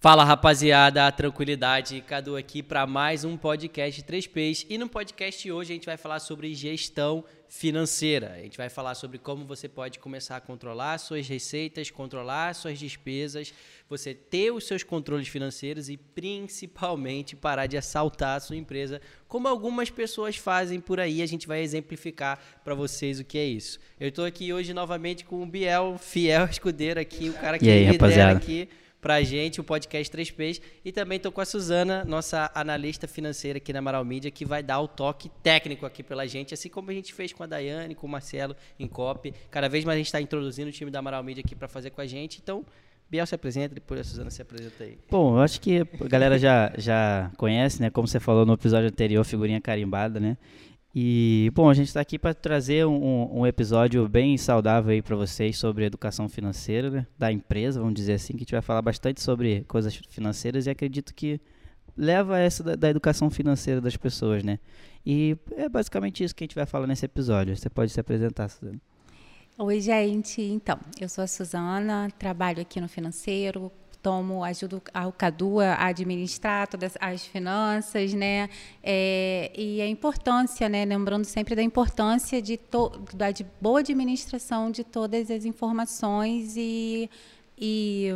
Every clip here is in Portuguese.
Fala rapaziada, tranquilidade, Cadu aqui para mais um podcast 3Ps. E no podcast hoje a gente vai falar sobre gestão financeira. A gente vai falar sobre como você pode começar a controlar suas receitas, controlar suas despesas, você ter os seus controles financeiros e principalmente parar de assaltar a sua empresa, como algumas pessoas fazem por aí. A gente vai exemplificar para vocês o que é isso. Eu estou aqui hoje novamente com o Biel, fiel escudeiro aqui, o cara que E aí, lidera rapaziada? aqui pra gente o podcast 3Ps e também tô com a Suzana, nossa analista financeira aqui na Amaral Mídia, que vai dar o toque técnico aqui pela gente, assim como a gente fez com a Daiane, com o Marcelo em COP. Cada vez mais a gente está introduzindo o time da Amaral Mídia aqui para fazer com a gente. Então, Biel se apresenta, depois a Suzana se apresenta aí. Bom, eu acho que a galera já, já conhece, né? Como você falou no episódio anterior, figurinha carimbada, né? E, bom, a gente está aqui para trazer um, um episódio bem saudável aí para vocês sobre educação financeira né, da empresa, vamos dizer assim, que a gente vai falar bastante sobre coisas financeiras e acredito que leva essa da, da educação financeira das pessoas, né? E é basicamente isso que a gente vai falar nesse episódio. Você pode se apresentar, Suzana. Oi, gente. Então, eu sou a Suzana, trabalho aqui no financeiro, tomo, ajudo ao Cadu a administrar todas as finanças, né? É, e a importância, né? Lembrando sempre da importância de, to, da de boa administração de todas as informações e, e,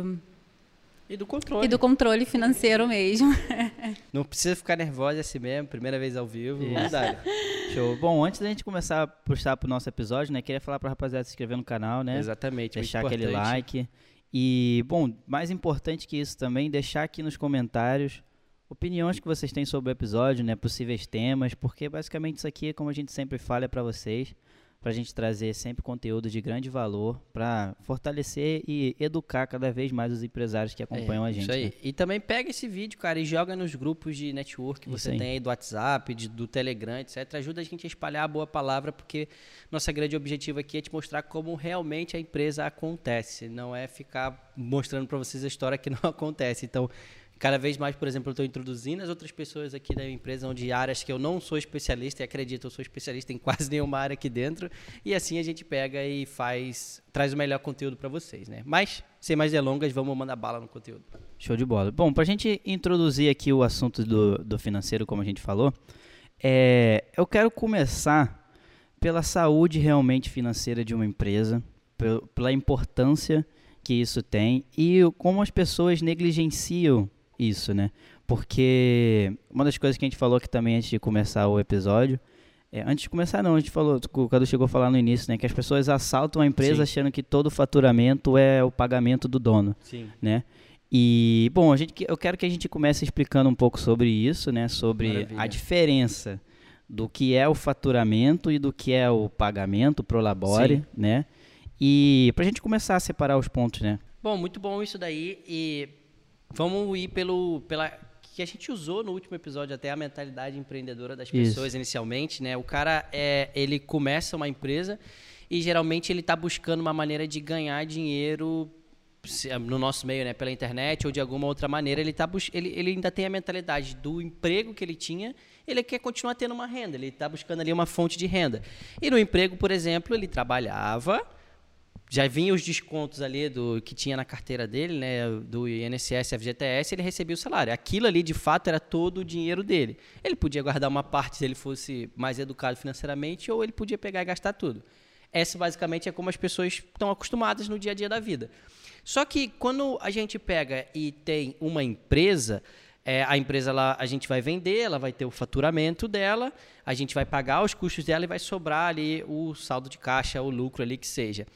E do controle. e do controle financeiro mesmo. Não precisa ficar nervosa é assim mesmo, primeira vez ao vivo. Vamos dar. Show. Bom, antes da gente começar a puxar pro nosso episódio, né? Queria falar pra rapaziada se inscrever no canal, né? Exatamente. muito deixar aquele like. E, bom, mais importante que isso também, deixar aqui nos comentários opiniões que vocês têm sobre o episódio, né? Possíveis temas, porque basicamente isso aqui, como a gente sempre fala, é para vocês, pra gente trazer sempre conteúdo de grande valor, pra fortalecer e educar cada vez mais os empresários que acompanham É, a gente. Isso aí. né? E também pega esse vídeo, cara, e joga nos grupos de network que Isso você aí. tem aí do WhatsApp, de- do Telegram, etc. Ajuda a gente a espalhar a boa palavra, porque nossa grande objetivo aqui é te mostrar como realmente a empresa acontece. Não é ficar mostrando para vocês a história que não acontece. Então, cada vez mais, por exemplo, eu estou introduzindo as outras pessoas aqui da empresa, onde áreas que eu não sou especialista, e acredito, eu sou especialista em quase nenhuma área aqui dentro. E assim a gente pega e faz, traz o melhor conteúdo para vocês, né? Mas, sem mais delongas, vamos mandar bala no conteúdo. Show de bola. Bom, pra gente introduzir aqui o assunto do, do financeiro, como a gente falou, é, eu quero começar pela saúde realmente financeira de uma empresa, pel- pela importância que isso tem e como as pessoas negligenciam isso, né? Porque uma das coisas que a gente falou aqui também antes de começar o episódio, é, antes de começar não, a gente falou, o Cadu chegou a falar no início, né? Que as pessoas assaltam a empresa Sim. achando que todo o faturamento é o pagamento do dono Sim. né? E, bom, a gente, eu quero que a gente comece explicando um pouco sobre isso, né? Sobre Maravilha. a diferença do que é o faturamento e do que é o pagamento pro labore, Sim. né? E pra gente começar a separar os pontos, né? Bom, muito bom isso daí. E vamos ir pelo pela que a gente usou no último episódio até a mentalidade empreendedora das Isso. pessoas inicialmente, né? O cara é ele começa uma empresa e geralmente ele está buscando uma maneira de ganhar dinheiro se- no nosso meio, né, pela internet ou de alguma outra maneira, ele tá ele, ele ainda tem a mentalidade do emprego que ele tinha, ele quer continuar tendo uma renda, ele está buscando ali uma fonte de renda. E no emprego, por exemplo, ele trabalhava, já vinha os descontos ali do que tinha na carteira dele, né, do INSS, FGTS, ele recebia o salário. Aquilo ali, de fato, era todo o dinheiro dele. Ele podia guardar uma parte se ele fosse mais educado financeiramente, ou ele podia pegar e gastar tudo. Essa basicamente é como as pessoas estão acostumadas no dia a dia da vida. Só que quando a gente pega e tem uma empresa, é, a empresa ela, a gente vai vender, ela vai ter o faturamento dela, a gente vai pagar os custos dela e vai sobrar ali o saldo de caixa, o lucro ali que seja.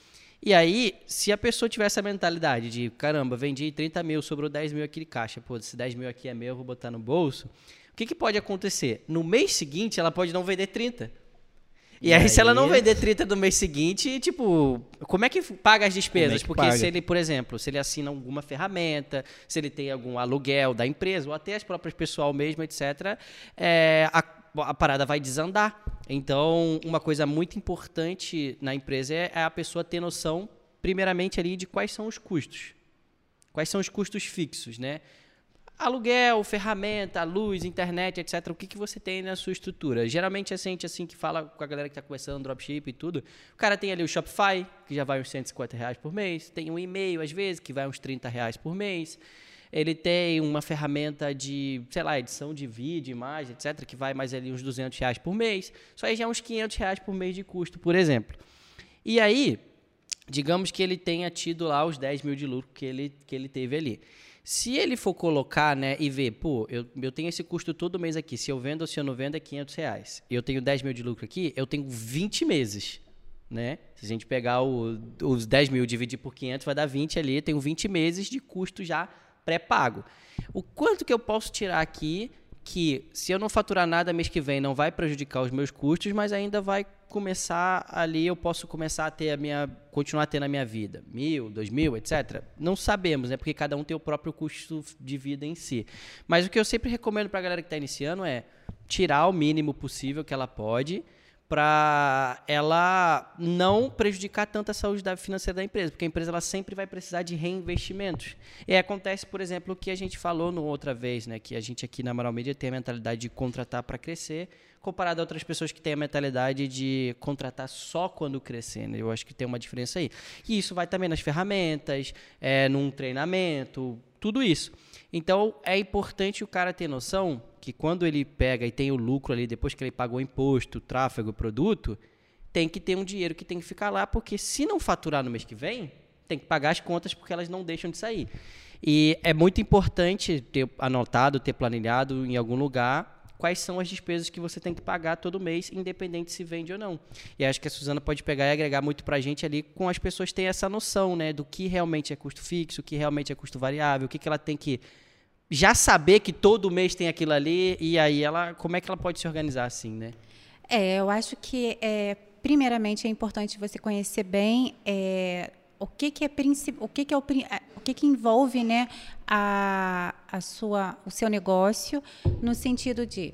E aí, se a pessoa tiver essa mentalidade de, caramba, vendi 30 mil, sobrou 10 mil aqui de caixa, pô, se 10 mil aqui é meu, eu vou botar no bolso, o que, que pode acontecer? No mês seguinte, ela pode não vender 30. E, E aí, se ela não aí? vender 30 no mês seguinte, tipo, como é que paga as despesas? que Porque paga? se ele, por exemplo, se ele assina alguma ferramenta, se ele tem algum aluguel da empresa, ou até as próprias pessoal mesmo, etc., é, a, a parada vai desandar. Então, uma coisa muito importante na empresa é, é a pessoa ter noção, primeiramente, ali, de quais são os custos. Quais são os custos fixos, né? Aluguel, ferramenta, luz, internet, etc. O que, que você tem na sua estrutura? Geralmente a gente assim que fala com a galera que está começando dropship e tudo, o cara tem ali o Shopify, que já vai uns 150 reais por mês, tem um e-mail às vezes, que vai uns 30 reais por mês. Ele tem uma ferramenta de, sei lá, edição de vídeo, imagem, etc., que vai mais ali uns 200 reais por mês. Isso aí já é uns 500 reais por mês de custo, por exemplo. E aí, digamos que ele tenha tido lá os 10 mil de lucro que ele, que ele teve ali. Se ele for colocar, né, e ver, pô, eu, eu tenho esse custo todo mês aqui, se eu vendo ou se eu não vendo é 500 reais, eu tenho 10 mil de lucro aqui, eu tenho 20 meses, né? Se a gente pegar o, os 10 mil dividir por 500, vai dar 20 ali, eu tenho 20 meses de custo já pré-pago. O quanto que eu posso tirar aqui que, se eu não faturar nada mês que vem, não vai prejudicar os meus custos, mas ainda vai começar ali, eu posso começar a ter a minha, continuar tendo a minha vida, mil, dois mil, etc. Não sabemos, né? Porque cada um tem o próprio custo de vida em si. Mas o que eu sempre recomendo para a galera que está iniciando é tirar o mínimo possível que ela pode para ela não prejudicar tanto a saúde financeira da empresa, porque a empresa ela sempre vai precisar de reinvestimentos. E acontece, por exemplo, o que a gente falou no outra vez, né, que a gente aqui na Moral Media tem a mentalidade de contratar para crescer, comparado a outras pessoas que têm a mentalidade de contratar só quando crescer. Né? Eu acho que tem uma diferença aí. E isso vai também nas ferramentas, é, num treinamento, tudo isso. Então é importante o cara ter noção que quando ele pega e tem o lucro ali, depois que ele pagou o imposto, o tráfego, o produto, tem que ter um dinheiro que tem que ficar lá, porque se não faturar no mês que vem, tem que pagar as contas porque elas não deixam de sair. E é muito importante ter anotado, ter planilhado em algum lugar quais são as despesas que você tem que pagar todo mês, independente se vende ou não. E acho que a Suzana pode pegar e agregar muito para a gente ali com as pessoas terem essa noção né, do que realmente é custo fixo, o que realmente é custo variável, o que, que ela tem que já saber que todo mês tem aquilo ali e aí ela como é que ela pode se organizar assim, né? É, eu acho que é, primeiramente é importante você conhecer bem é, o que, que é o que, que é o, o que, que envolve né, a, a sua, o seu negócio no sentido de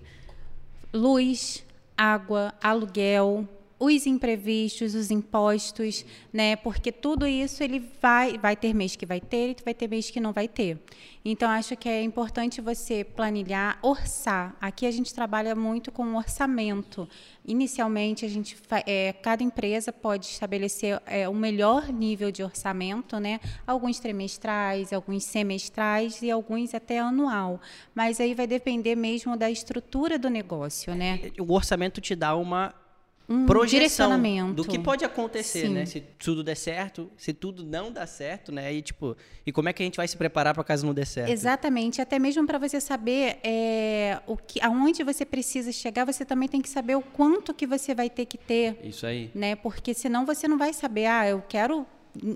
luz, água, aluguel, os imprevistos, os impostos, né? Porque tudo isso ele vai, vai ter mês que vai ter e vai ter mês que não vai ter. Então acho que é importante você planilhar, orçar. Aqui a gente trabalha muito com orçamento. Inicialmente a gente é, cada empresa pode estabelecer é, o melhor nível de orçamento, né? Alguns trimestrais, alguns semestrais e alguns até anual. Mas aí vai depender mesmo da estrutura do negócio, né? O orçamento te dá uma um projeção do que pode acontecer, Sim. né? Se tudo der certo, se tudo não dá certo, né? E tipo, e como é que a gente vai se preparar para caso não dê certo? Exatamente, até mesmo para você saber é, o que, aonde você precisa chegar, você também tem que saber o quanto que você vai ter que ter. Isso aí. Né? Porque senão você não vai saber, ah, eu quero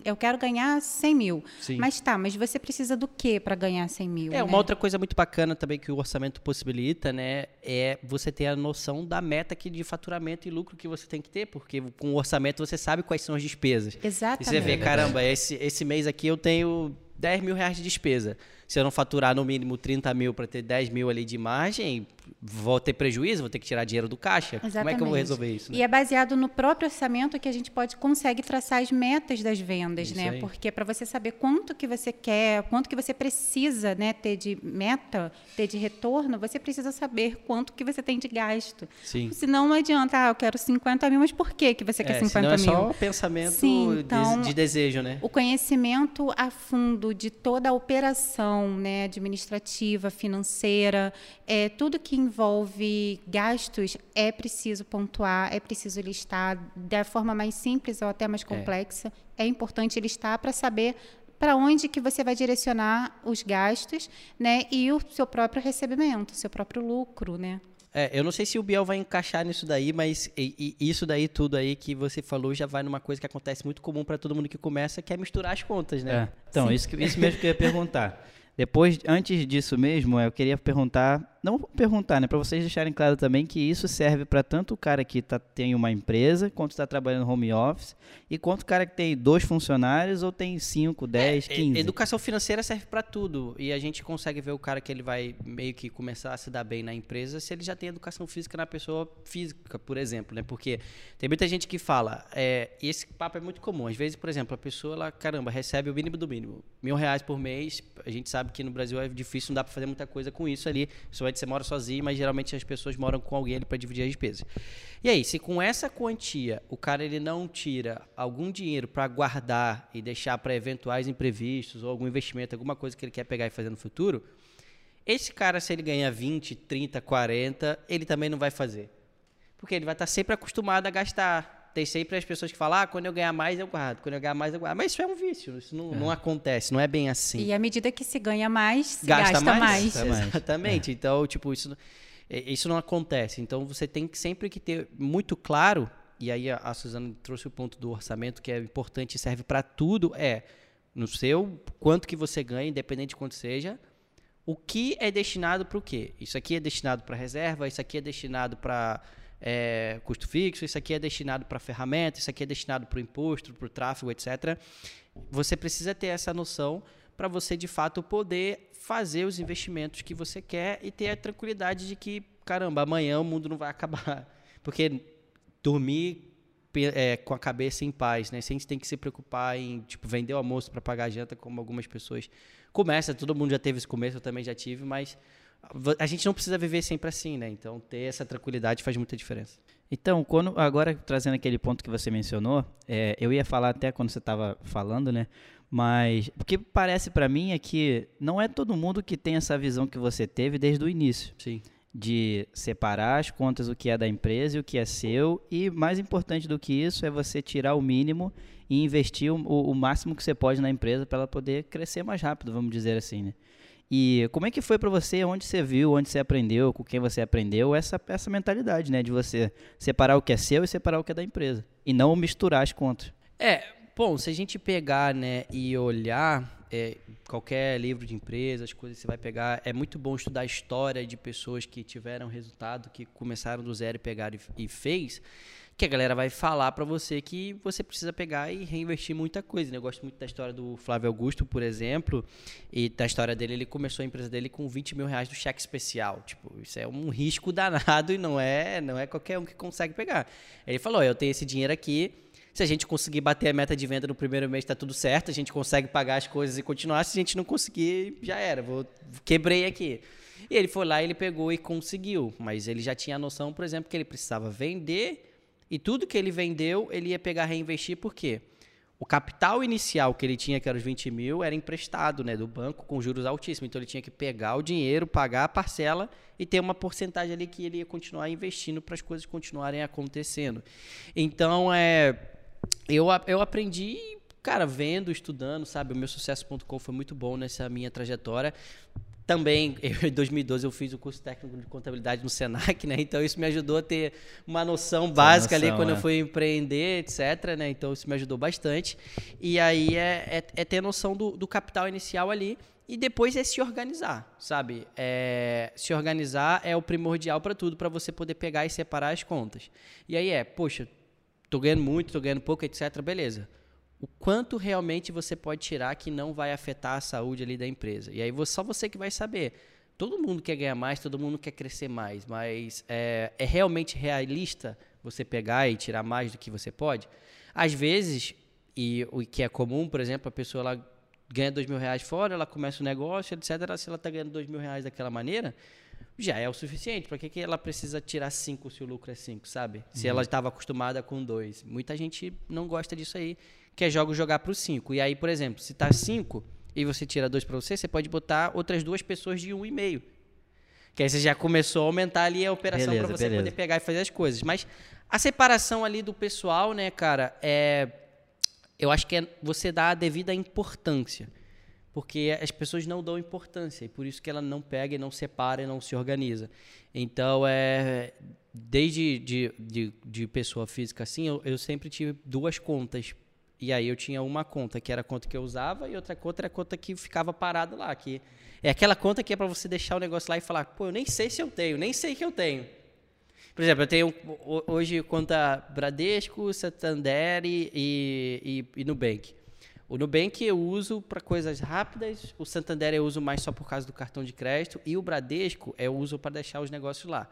eu quero ganhar 100 mil. Sim. Mas tá, mas você precisa do que para ganhar 100 mil? É, né? uma outra coisa muito bacana também que o orçamento possibilita, né? É você ter a noção da meta que de faturamento e lucro que você tem que ter, porque com o orçamento você sabe quais são as despesas. Exatamente. E você vê, caramba, esse, esse mês aqui eu tenho 10 mil reais de despesa. Se eu não faturar no mínimo 30 mil para ter 10 mil ali de margem, vou ter prejuízo, vou ter que tirar dinheiro do caixa. Exatamente. Como é que eu vou resolver isso? Né? E é baseado no próprio orçamento que a gente pode consegue traçar as metas das vendas, isso né? Aí. Porque para você saber quanto que você quer, quanto que você precisa, né, ter de meta, ter de retorno, você precisa saber quanto que você tem de gasto. Sim. Senão não adianta, ah, eu quero 50 mil, mas por que que você quer é, 50 mil? É só pensamento Sim, então, de, de desejo, né? O conhecimento a fundo de toda a operação, né, administrativa, financeira, é tudo que envolve gastos é preciso pontuar, é preciso listar da forma mais simples ou até mais é. complexa. É, é importante listar para saber para onde que você vai direcionar os gastos, né, e o seu próprio recebimento, seu próprio lucro, né? É, eu não sei se o Biel vai encaixar nisso daí, mas e, e isso daí tudo aí que você falou já vai numa coisa que acontece muito comum para todo mundo que começa, que é misturar as contas, né? É. Então, isso, isso mesmo que eu ia perguntar. Depois, antes disso mesmo, eu queria perguntar não perguntar, né, para vocês deixarem claro também que isso serve para tanto o cara que tá, tem uma empresa, quanto está trabalhando home office, e quanto o cara que tem dois funcionários ou tem cinco, dez, é, quinze. Educação financeira serve para tudo e a gente consegue ver o cara que ele vai meio que começar a se dar bem na empresa se ele já tem educação física na pessoa física, por exemplo, né? Porque tem muita gente que fala, é, e esse papo é muito comum. Às vezes, por exemplo, a pessoa, ela, caramba, recebe o mínimo do mínimo, mil reais por mês. A gente sabe que no Brasil é difícil, não dá para fazer muita coisa com isso ali, principalmente você mora sozinho, mas geralmente as pessoas moram com alguém para dividir as despesas. E aí, se com essa quantia o cara ele não tira algum dinheiro para guardar e deixar para eventuais imprevistos ou algum investimento, alguma coisa que ele quer pegar e fazer no futuro, esse cara, se ele ganha 20, 30, 40, ele também não vai fazer. Porque ele vai estar sempre acostumado a gastar tem sempre as pessoas que falam, ah, quando eu ganhar mais eu guardo, quando eu ganhar mais eu guardo. Mas isso é um vício, isso não, é. não acontece, não é bem assim. E à medida que se ganha mais, se gasta, gasta mais. mais. Exatamente. É. Então, tipo, isso, é, isso não acontece. Então, você tem que sempre que ter muito claro, e aí a, a Suzana trouxe o ponto do orçamento, que é importante e serve para tudo, é no seu, quanto que você ganha, independente de quanto seja, o que é destinado para o quê? Isso aqui é destinado para reserva, isso aqui é destinado para é, custo fixo, isso aqui é destinado para ferramenta, isso aqui é destinado para o imposto, para o tráfego, etc. Você precisa ter essa noção para você de fato poder fazer os investimentos que você quer e ter a tranquilidade de que, caramba, amanhã o mundo não vai acabar. Porque dormir é, com a cabeça em paz, né? Sem tem que se preocupar em tipo vender o almoço para pagar a janta, como algumas pessoas começa. Todo mundo já teve esse começo, eu também já tive, mas a gente não precisa viver sempre assim, né? Então, ter essa tranquilidade faz muita diferença. Então, quando agora trazendo aquele ponto que você mencionou, é, eu ia falar até quando você estava falando, né? Mas o que parece para mim é que não é todo mundo que tem essa visão que você teve desde o início. Sim. De separar as contas, o que é da empresa e o que é seu. E mais importante do que isso é você tirar o mínimo e investir o, o máximo que você pode na empresa para ela poder crescer mais rápido, vamos dizer assim, né? E como é que foi para você, onde você viu, onde você aprendeu, com quem você aprendeu, essa, essa mentalidade, né? De você separar o que é seu e separar o que é da empresa. E não misturar as contas. É, bom, se a gente pegar, né, e olhar é, qualquer livro de empresa, as coisas que você vai pegar, é muito bom estudar a história de pessoas que tiveram resultado, que começaram do zero e pegaram e, e fez que a galera vai falar para você que você precisa pegar e reinvestir muita coisa. Né? Eu gosto muito da história do Flávio Augusto, por exemplo, e da história dele, ele começou a empresa dele com 20 mil reais do cheque especial. Tipo, isso é um risco danado e não é, não é qualquer um que consegue pegar. Ele falou, eu tenho esse dinheiro aqui, se a gente conseguir bater a meta de venda no primeiro mês, está tudo certo, a gente consegue pagar as coisas e continuar. Se a gente não conseguir, já era, vou quebrei aqui. E ele foi lá, ele pegou e conseguiu, mas ele já tinha a noção, por exemplo, que ele precisava vender e tudo que ele vendeu, ele ia pegar reinvestir, por quê? O capital inicial que ele tinha, que era os 20 mil, era emprestado né, do banco com juros altíssimos. Então ele tinha que pegar o dinheiro, pagar a parcela e ter uma porcentagem ali que ele ia continuar investindo para as coisas continuarem acontecendo. Então, é, eu, eu aprendi, cara, vendo, estudando, sabe? O meu sucesso.com foi muito bom nessa minha trajetória. Também, eu, em 2012, eu fiz o curso técnico de contabilidade no Senac, né? Então, isso me ajudou a ter uma noção básica noção, ali quando é. eu fui empreender, etc, né? Então, isso me ajudou bastante. E aí, é, é, é ter noção do, do capital inicial ali e depois é se organizar, sabe? É, se organizar é o primordial para tudo, para você poder pegar e separar as contas. E aí é, poxa, tô ganhando muito, tô ganhando pouco, etc. Beleza o quanto realmente você pode tirar que não vai afetar a saúde ali da empresa. E aí só você que vai saber. Todo mundo quer ganhar mais, todo mundo quer crescer mais, mas é, é realmente realista você pegar e tirar mais do que você pode? Às vezes, e o que é comum, por exemplo, a pessoa ela ganha dois mil reais fora, ela começa o um negócio, etc. Se ela está ganhando dois mil reais daquela maneira, já é o suficiente. Para que, que ela precisa tirar cinco se o lucro é cinco, sabe? Se uhum. ela estava acostumada com dois. Muita gente não gosta disso aí quer jogo jogar para o 5. E aí, por exemplo, se tá 5 e você tira 2 para você, você pode botar outras duas pessoas de 1,5. Um que aí você já começou a aumentar ali a operação para você beleza. poder pegar e fazer as coisas. Mas a separação ali do pessoal, né, cara, é eu acho que é você dá a devida importância. Porque as pessoas não dão importância e por isso que ela não pega e não separa e não se organiza. Então, é desde de, de, de pessoa física assim, eu, eu sempre tive duas contas e aí eu tinha uma conta que era a conta que eu usava e outra conta era a conta que ficava parada lá. Que é aquela conta que é para você deixar o negócio lá e falar, pô, eu nem sei se eu tenho, nem sei que eu tenho. Por exemplo, eu tenho hoje conta Bradesco, Santander e, e, e Nubank. O Nubank eu uso para coisas rápidas, o Santander eu uso mais só por causa do cartão de crédito e o Bradesco eu uso para deixar os negócios lá.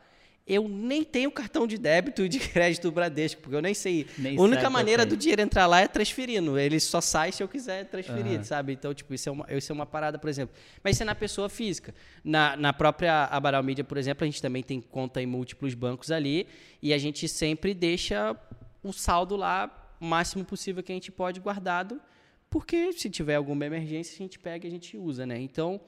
Eu nem tenho cartão de débito de crédito do Bradesco, porque eu nem sei. Nem a única maneira do dinheiro entrar lá é transferindo. Ele só sai se eu quiser transferir, Aham. sabe? Então, tipo, isso é, uma, isso é uma parada, por exemplo. Mas isso é na pessoa física. Na, na própria Abaral Media, por exemplo, a gente também tem conta em múltiplos bancos ali e a gente sempre deixa o saldo lá o máximo possível que a gente pode guardado, porque se tiver alguma emergência, a gente pega e a gente usa, né? Então,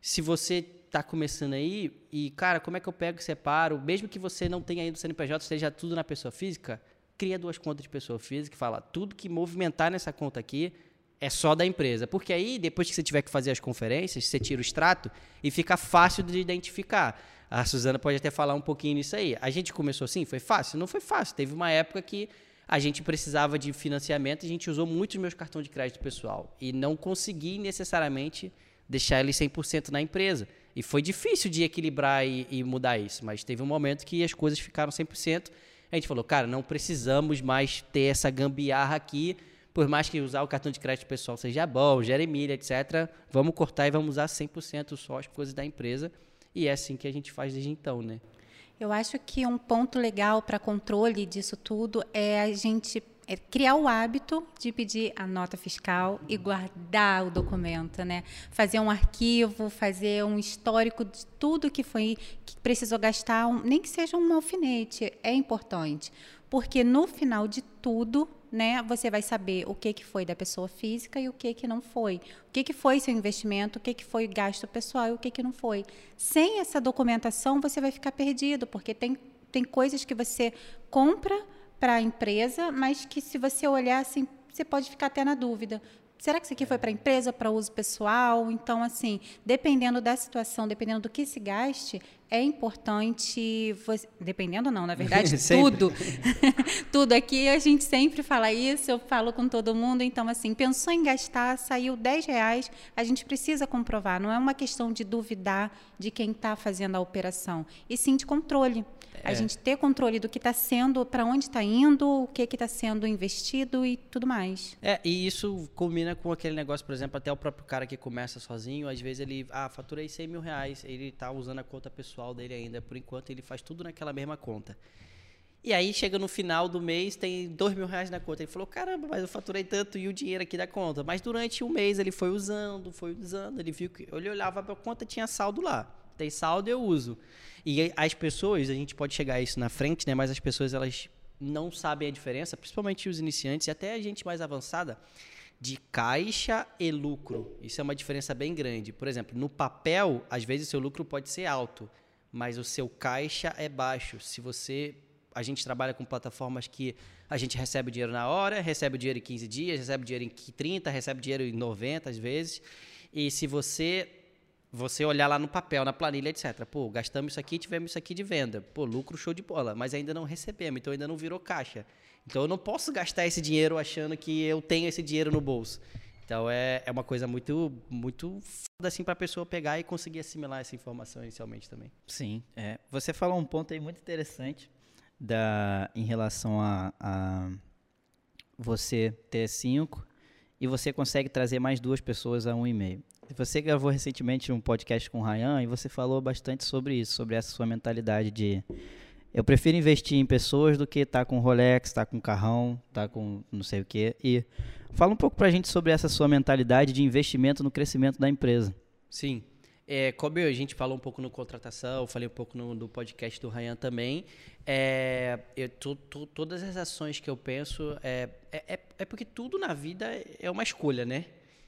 se você está começando aí e, cara, como é que eu pego e separo? Mesmo que você não tenha ainda o CNPJ, esteja tudo na pessoa física, cria duas contas de pessoa física e fala, tudo que movimentar nessa conta aqui é só da empresa. Porque aí, depois que você tiver que fazer as conferências, você tira o extrato e fica fácil de identificar. A Suzana pode até falar um pouquinho nisso aí. A gente começou assim? Foi fácil? Não foi fácil. Teve uma época que a gente precisava de financiamento a gente usou muito os meus cartões de crédito pessoal. E não consegui necessariamente deixar ele 100% na empresa. E foi difícil de equilibrar e, e mudar isso, mas teve um momento que as coisas ficaram 100%. A gente falou, cara, não precisamos mais ter essa gambiarra aqui, por mais que usar o cartão de crédito pessoal seja bom, gere milha, etc. Vamos cortar e vamos usar 100% só as coisas da empresa. E é assim que a gente faz desde então, né? Eu acho que um ponto legal para controle disso tudo é a gente é criar o hábito de pedir a nota fiscal e guardar o documento, né? Fazer um arquivo, fazer um histórico de tudo que foi que precisou gastar, um, nem que seja um alfinete, é importante, porque no final de tudo, né, você vai saber o que que foi da pessoa física e o que que não foi, o que que foi seu investimento, o que que foi gasto pessoal e o que que não foi. Sem essa documentação, você vai ficar perdido, porque tem tem coisas que você compra para a empresa, mas que se você olhar assim, você pode ficar até na dúvida. Será que isso aqui foi para a empresa, para uso pessoal? Então, assim, dependendo da situação, dependendo do que se gaste, é importante. Você, dependendo, não, na verdade, tudo. tudo aqui a gente sempre fala isso, eu falo com todo mundo. Então, assim, pensou em gastar, saiu 10 reais, a gente precisa comprovar. Não é uma questão de duvidar de quem está fazendo a operação, e sim de controle. A É. gente ter controle do que está sendo, para onde está indo, o que está sendo investido e tudo mais. É, e isso combina com aquele negócio, por exemplo, até o próprio cara que começa sozinho, às vezes ele, ah, faturei 100 mil reais, ele tá usando a conta pessoal dele ainda, por enquanto ele faz tudo naquela mesma conta. E aí chega no final do mês, tem dois mil reais na conta. Ele falou, caramba, mas eu faturei tanto e o dinheiro aqui da conta. Mas durante o mês ele foi usando, foi usando, ele viu que. Ele olhava para a conta tinha saldo lá. Tem saldo, eu uso. E as pessoas, a gente pode chegar a isso na frente, né? Mas as pessoas elas não sabem a diferença, principalmente os iniciantes e até a gente mais avançada, de caixa e lucro. Isso é uma diferença bem grande. Por exemplo, no papel, às vezes o seu lucro pode ser alto, mas o seu caixa é baixo. Se você a gente trabalha com plataformas que a gente recebe o dinheiro na hora, recebe o dinheiro em 15 dias, recebe o dinheiro em 30, recebe o dinheiro em 90 às vezes. E se você você olhar lá no papel, na planilha, etc. Pô, gastamos isso aqui, tivemos isso aqui de venda. Pô, lucro show de bola, mas ainda não recebemos, então ainda não virou caixa. Então eu não posso gastar esse dinheiro achando que eu tenho esse dinheiro no bolso. Então é, é uma coisa muito muito foda assim para a pessoa pegar e conseguir assimilar essa informação inicialmente também. Sim, é. Você falou um ponto aí muito interessante da, em relação a, a você ter cinco e você consegue trazer mais duas pessoas a um e-mail. Você gravou recentemente um podcast com o Ryan e você falou bastante sobre isso, sobre essa sua mentalidade de eu prefiro investir em pessoas do que estar com Rolex, estar com carrão, estar com não sei o quê. E fala um pouco pra gente sobre essa sua mentalidade de investimento no crescimento da empresa. Sim. É, como a gente falou um pouco no contratação, falei um pouco no, no podcast do Ryan também. É, eu, to- to- todas as ações que eu penso é, é, é- é porque tudo na vida é uma escolha, né?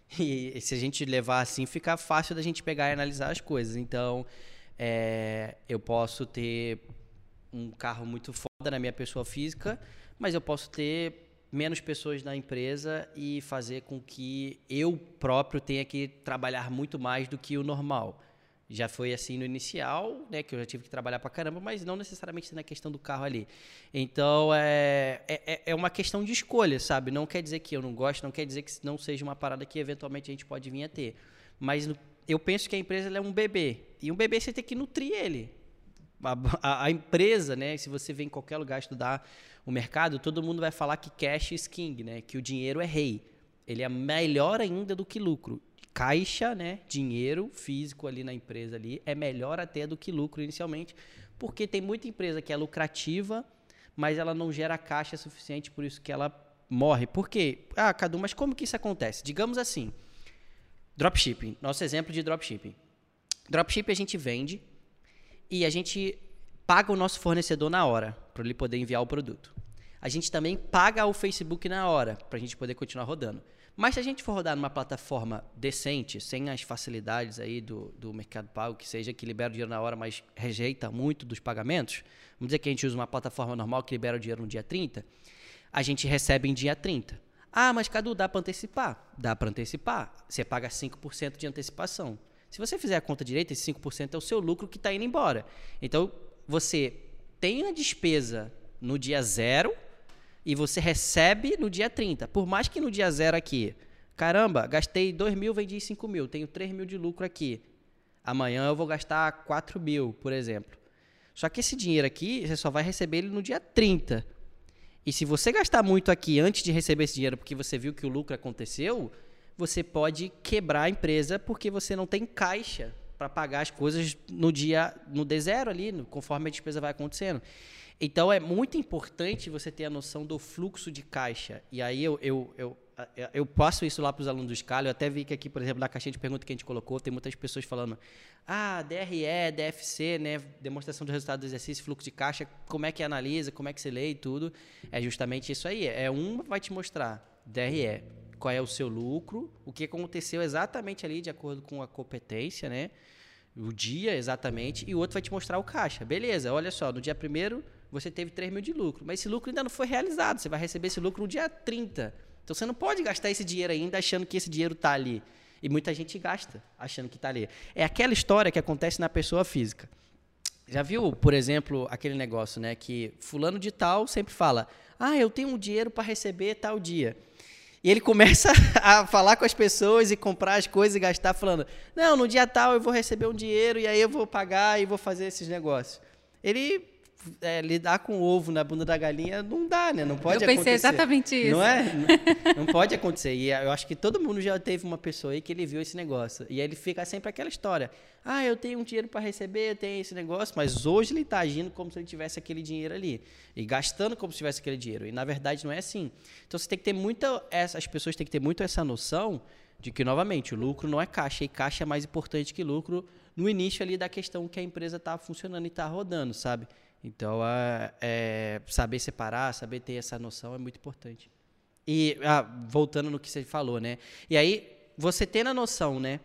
E, se a gente levar assim, fica fácil da gente pegar e analisar as coisas. Então, é, eu posso ter um carro muito foda na minha pessoa física, mas eu posso ter menos pessoas na empresa e fazer com que eu próprio tenha que trabalhar muito mais do que o normal. Já foi assim no inicial, né, que eu já tive que trabalhar pra caramba, mas não necessariamente na questão do carro ali. Então, é, é, é uma questão de escolha, sabe? Não quer dizer que eu não gosto, não quer dizer que não seja uma parada que eventualmente a gente pode vir a ter. Mas no- eu penso que a empresa é um bebê. E um bebê você tem que nutrir ele a, a- a empresa, né? Se você vem em qualquer lugar estudar o mercado, todo mundo vai falar que cash is king, né? Que o dinheiro é rei. Ele é melhor ainda do que lucro. Caixa, né, dinheiro físico ali na empresa ali é melhor até do que lucro inicialmente, porque tem muita empresa que é lucrativa, mas ela não gera caixa suficiente, por isso que ela morre. Por quê? Ah, Cadu, mas como que isso acontece? Digamos assim, dropshipping, nosso exemplo de dropshipping. Dropshipping a gente vende e a gente paga o nosso fornecedor na hora, para ele poder enviar o produto. A gente também paga o Facebook na hora, para a gente poder continuar rodando. Mas se a gente for rodar numa plataforma decente, sem as facilidades aí do, do Mercado Pago, que seja que libera o dinheiro na hora, mas rejeita muito dos pagamentos, vamos dizer que a gente usa uma plataforma normal que libera o dinheiro no dia 30, a gente recebe em dia 30. Ah, mas Cadu, dá para antecipar? Dá para antecipar. Você paga 5% de antecipação. Se você fizer a conta direita, esse 5% é o seu lucro que está indo embora. Então, você tem a despesa no dia zero e você recebe no dia 30. Por mais que no dia zero aqui, caramba, gastei 2 mil, vendi 5 mil, tenho 3 mil de lucro aqui. Amanhã eu vou gastar 4 mil, por exemplo. Só que esse dinheiro aqui, você só vai receber ele no dia 30. E se você gastar muito aqui antes de receber esse dinheiro, porque você viu que o lucro aconteceu, você pode quebrar a empresa porque você não tem caixa para pagar as coisas no dia no D0 ali, conforme a despesa vai acontecendo. Então é muito importante você ter a noção do fluxo de caixa. E aí eu, eu, eu, eu passo isso lá para os alunos do Scala. Eu até vi que aqui, por exemplo, na caixinha de perguntas que a gente colocou, tem muitas pessoas falando: ah, DRE, DFC, né? Demonstração do resultado do exercício, fluxo de caixa, como é que analisa, como é que você lê e tudo. É justamente isso aí. É um vai te mostrar DRE, qual é o seu lucro, o que aconteceu exatamente ali de acordo com a competência, né? O dia exatamente, e o outro vai te mostrar o caixa. Beleza, olha só, no dia primeiro você teve 3 mil de lucro. Mas esse lucro ainda não foi realizado. Você vai receber esse lucro no dia 30. Então você não pode gastar esse dinheiro ainda achando que esse dinheiro está ali. E muita gente gasta achando que está ali. É aquela história que acontece na pessoa física. Já viu, por exemplo, aquele negócio, né? Que fulano de tal sempre fala: Ah, eu tenho um dinheiro para receber tal dia. E ele começa a falar com as pessoas e comprar as coisas e gastar, falando: Não, no dia tal eu vou receber um dinheiro e aí eu vou pagar e vou fazer esses negócios. Ele é, lidar com ovo na bunda da galinha não dá, né? Não pode acontecer. Eu pensei acontecer. exatamente isso. Não é? Não, não, pode acontecer. E eu acho que todo mundo já teve uma pessoa aí que ele viu esse negócio. E aí ele fica sempre aquela história. Ah, eu tenho um dinheiro para receber, eu tenho esse negócio, mas hoje ele está agindo como se ele tivesse aquele dinheiro ali. E gastando como se tivesse aquele dinheiro. E na verdade não é assim. Então você tem que ter muita. As pessoas têm que ter muito essa noção de que, novamente, o lucro não é caixa. E caixa é mais importante que lucro no início ali da questão que a empresa está funcionando e está rodando, sabe? Então, é, é, saber separar, saber ter essa noção é muito importante. E ah, voltando no que você falou, né? E aí, você tendo a noção, né,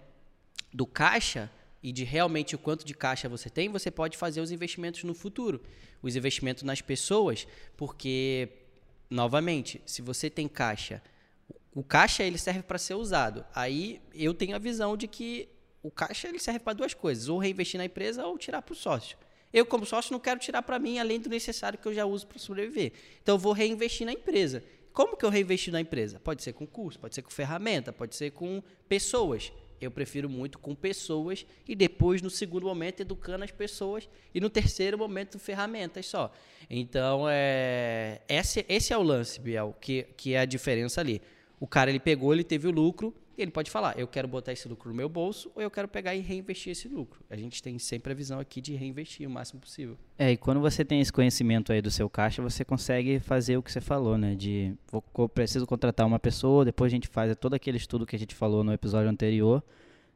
do caixa e de realmente o quanto de caixa você tem, você pode fazer os investimentos no futuro, os investimentos nas pessoas, porque novamente, se você tem caixa, o caixa ele serve para ser usado. Aí eu tenho a visão de que o caixa ele serve para duas coisas, ou reinvestir na empresa ou tirar para o sócio. Eu, como sócio, não quero tirar para mim além do necessário que eu já uso para sobreviver. Então, eu vou reinvestir na empresa. Como que eu reinvesti na empresa? Pode ser com curso, pode ser com ferramenta, pode ser com pessoas. Eu prefiro muito com pessoas e depois, no segundo momento, educando as pessoas e no terceiro momento, ferramentas só. Então, é, esse, esse é o lance, Biel, que, que é a diferença ali. O cara, ele pegou, ele teve o lucro, ele pode falar, eu quero botar esse lucro no meu bolso ou eu quero pegar e reinvestir esse lucro. A gente tem sempre a visão aqui de reinvestir o máximo possível. É, e quando você tem esse conhecimento aí do seu caixa, você consegue fazer o que você falou, né? De vou, preciso contratar uma pessoa, depois a gente faz todo aquele estudo que a gente falou no episódio anterior.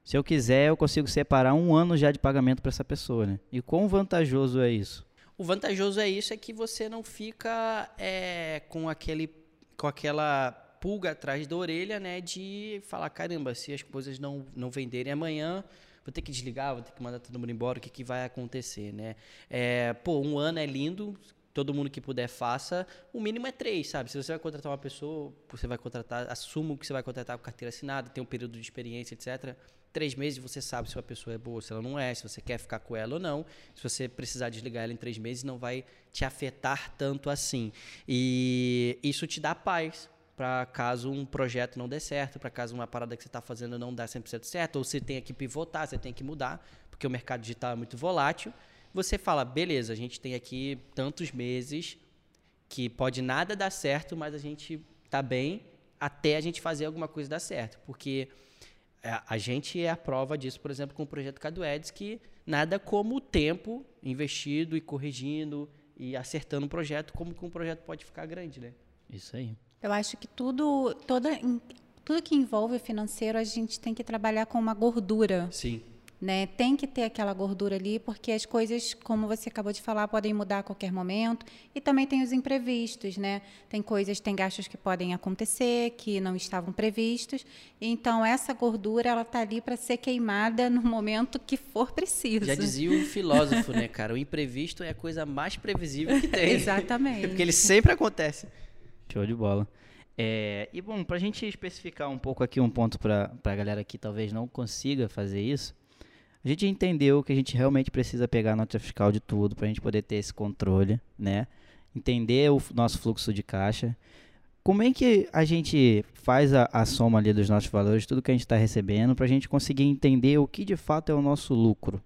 Se eu quiser, eu consigo separar um ano já de pagamento para essa pessoa, né? E quão vantajoso é isso? O vantajoso é isso, é que você não fica é, com aquele com aquela pulga atrás da orelha, né, de falar, caramba, se as coisas não, não venderem amanhã, vou ter que desligar, vou ter que mandar todo mundo embora, o que, que vai acontecer, né? É, pô, um ano é lindo, todo mundo que puder faça, o mínimo é três, sabe? Se você vai contratar uma pessoa, você vai contratar, assumo que você vai contratar com carteira assinada, tem um período de experiência, etc. Três meses você sabe se a pessoa é boa, se ela não é, se você quer ficar com ela ou não. Se você precisar desligar ela em três meses, não vai te afetar tanto assim. E isso te dá paz, para caso um projeto não dê certo, para caso uma parada que você está fazendo não dê 100% certo, ou você tenha que pivotar, você tem que mudar, porque o mercado digital é muito volátil, você fala, beleza, a gente tem aqui tantos meses que pode nada dar certo, mas a gente está bem até a gente fazer alguma coisa dar certo, porque a, a gente é a prova disso, por exemplo, com o projeto Caduedes, que nada como o tempo investido e corrigindo e acertando o projeto, como que um projeto pode ficar grande, né? Isso aí. Eu acho que tudo, toda, tudo que envolve financeiro, a gente tem que trabalhar com uma gordura. Sim. Né? Tem que ter aquela gordura ali, porque as coisas, como você acabou de falar, podem mudar a qualquer momento. E também tem os imprevistos, né? Tem coisas, tem gastos que podem acontecer, que não estavam previstos. Então, essa gordura, ela tá ali para ser queimada no momento que for preciso. Já dizia o filósofo, né, cara? O imprevisto é a coisa mais previsível que tem. Exatamente. porque ele sempre acontece. Show de bola. É, e bom, para a gente especificar um pouco aqui um ponto para a galera que talvez não consiga fazer isso, a gente entendeu que a gente realmente precisa pegar a nota fiscal de tudo para a gente poder ter esse controle, né? Entender o nosso fluxo de caixa. Como é que a gente faz a, a soma ali dos nossos valores, tudo que a gente está recebendo, para a gente conseguir entender o que de fato é o nosso lucro?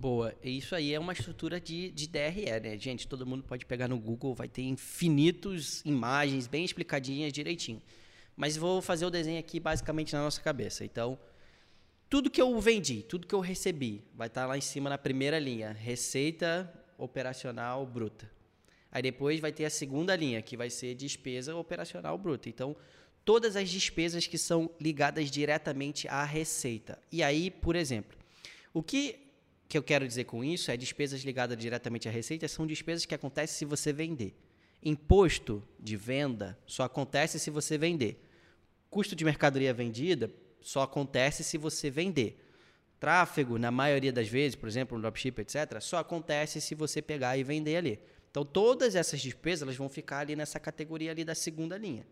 Boa, isso aí é uma estrutura de, de DRE, né? Gente, todo mundo pode pegar no Google, vai ter infinitos imagens bem explicadinhas direitinho. Mas vou fazer o desenho aqui basicamente na nossa cabeça. Então, tudo que eu vendi, tudo que eu recebi, vai estar lá em cima na primeira linha, receita operacional bruta. Aí depois vai ter a segunda linha, que vai ser despesa operacional bruta. Então, todas as despesas que são ligadas diretamente à receita. E aí, por exemplo, o que, que eu quero dizer com isso é despesas ligadas diretamente à receita são despesas que acontecem se você vender. Imposto de venda só acontece se você vender. Custo de mercadoria vendida só acontece se você vender. Tráfego, na maioria das vezes, por exemplo, no dropship, etc., só acontece se você pegar e vender ali. Então, todas essas despesas elas vão ficar ali nessa categoria ali da segunda linha.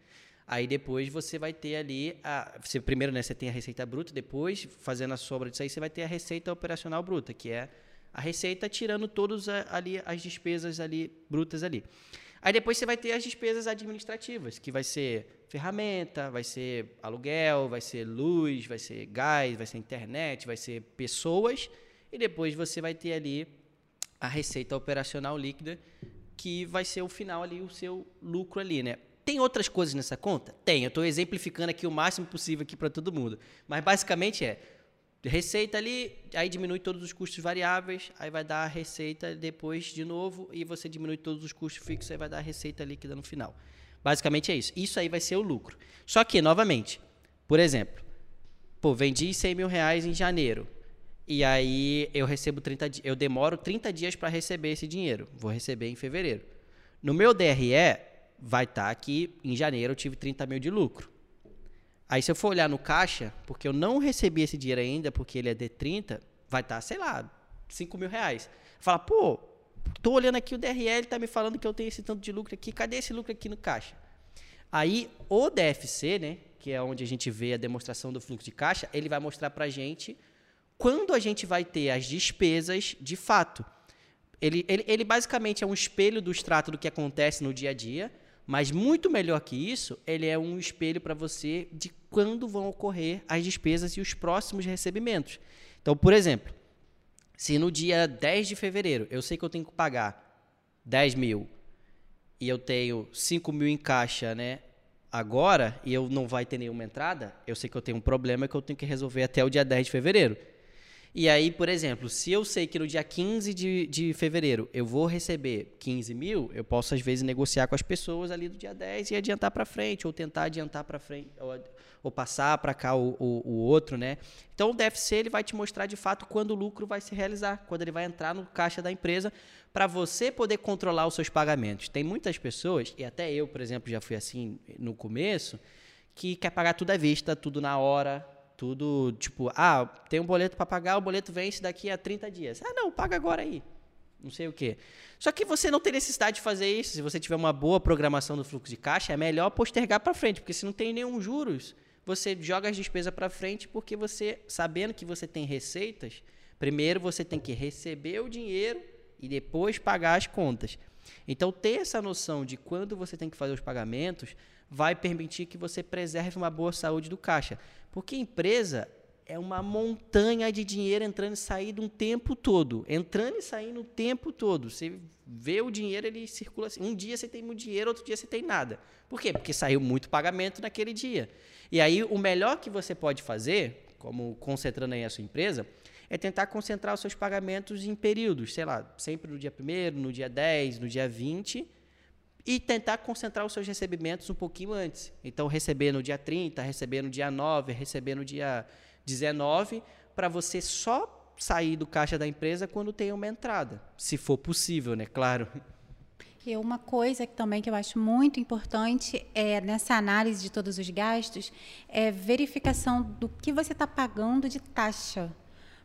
Aí depois você vai ter ali a, você primeiro né, você tem a receita bruta, depois fazendo a sobra disso aí você vai ter a receita operacional bruta, que é a receita tirando todas ali as despesas ali brutas ali. Aí depois você vai ter as despesas administrativas, que vai ser ferramenta, vai ser aluguel, vai ser luz, vai ser gás, vai ser internet, vai ser pessoas, e depois você vai ter ali a receita operacional líquida, que vai ser o final ali, o seu lucro ali, né? Tem outras coisas nessa conta? Tem. Eu estou exemplificando aqui o máximo possível aqui para todo mundo. Mas basicamente é receita ali, aí diminui todos os custos variáveis, aí vai dar a receita depois de novo, e você diminui todos os custos fixos, aí vai dar a receita líquida no final. Basicamente é isso. Isso aí vai ser o lucro. Só que, novamente, por exemplo, pô, vendi 100 mil reais em janeiro. E aí eu recebo 30 dias. Eu demoro 30 dias para receber esse dinheiro. Vou receber em fevereiro. No meu DRE, vai estar tá aqui, em janeiro eu tive 30 mil de lucro. Aí se eu for olhar no caixa, porque eu não recebi esse dinheiro ainda, porque ele é D30, vai estar, tá, sei lá, 5 mil reais. Fala, pô, tô olhando aqui o DRL, tá me falando que eu tenho esse tanto de lucro aqui, cadê esse lucro aqui no caixa? Aí o DFC, né, que é onde a gente vê a demonstração do fluxo de caixa, ele vai mostrar pra gente quando a gente vai ter as despesas de fato. Ele, ele, ele basicamente é um espelho do extrato do que acontece no dia a dia, mas muito melhor que isso, ele é um espelho para você de quando vão ocorrer as despesas e os próximos recebimentos. Então, por exemplo, se no dia 10 de fevereiro eu sei que eu tenho que pagar 10 mil e eu tenho 5 mil em caixa, né? Agora, e eu não vai ter nenhuma entrada, eu sei que eu tenho um problema que eu tenho que resolver até o dia 10 de fevereiro. E aí, por exemplo, se eu sei que no dia 15 de, de fevereiro eu vou receber 15 mil, eu posso às vezes negociar com as pessoas ali do dia 10 e adiantar para frente, ou tentar adiantar para frente, ou, ou passar para cá o, o, o, outro, né? Então o DFC ele vai te mostrar de fato quando o lucro vai se realizar, quando ele vai entrar no caixa da empresa, para você poder controlar os seus pagamentos. Tem muitas pessoas, e até eu, por exemplo, já fui assim no começo, que quer pagar tudo à vista, tudo na hora, tudo, tipo, ah, tem um boleto para pagar, o boleto vence daqui a 30 dias. Ah, não, paga agora aí. Não sei o quê. Só que você não tem necessidade de fazer isso. Se você tiver uma boa programação do fluxo de caixa, é melhor postergar para frente, porque se não tem nenhum juros, você joga as despesas para frente, porque você, sabendo que você tem receitas, primeiro você tem que receber o dinheiro e depois pagar as contas. Então, ter essa noção de quando você tem que fazer os pagamentos vai permitir que você preserve uma boa saúde do caixa. Porque empresa é uma montanha de dinheiro entrando e saindo um tempo todo. Entrando e saindo o tempo todo. Você vê o dinheiro, ele circula assim. Um dia você tem muito dinheiro, outro dia você tem nada. Por quê? Porque saiu muito pagamento naquele dia. E aí, o melhor que você pode fazer, como concentrando aí a sua empresa, é tentar concentrar os seus pagamentos em períodos, sei lá, sempre no dia 1 no dia 10, no dia 20, e tentar concentrar os seus recebimentos um pouquinho antes. Então, receber no dia 30, receber no dia 9, receber no dia 19, para você só sair do caixa da empresa quando tem uma entrada, se for possível, né? Claro. E uma coisa que também que eu acho muito importante é nessa análise de todos os gastos é verificação do que você está pagando de taxa.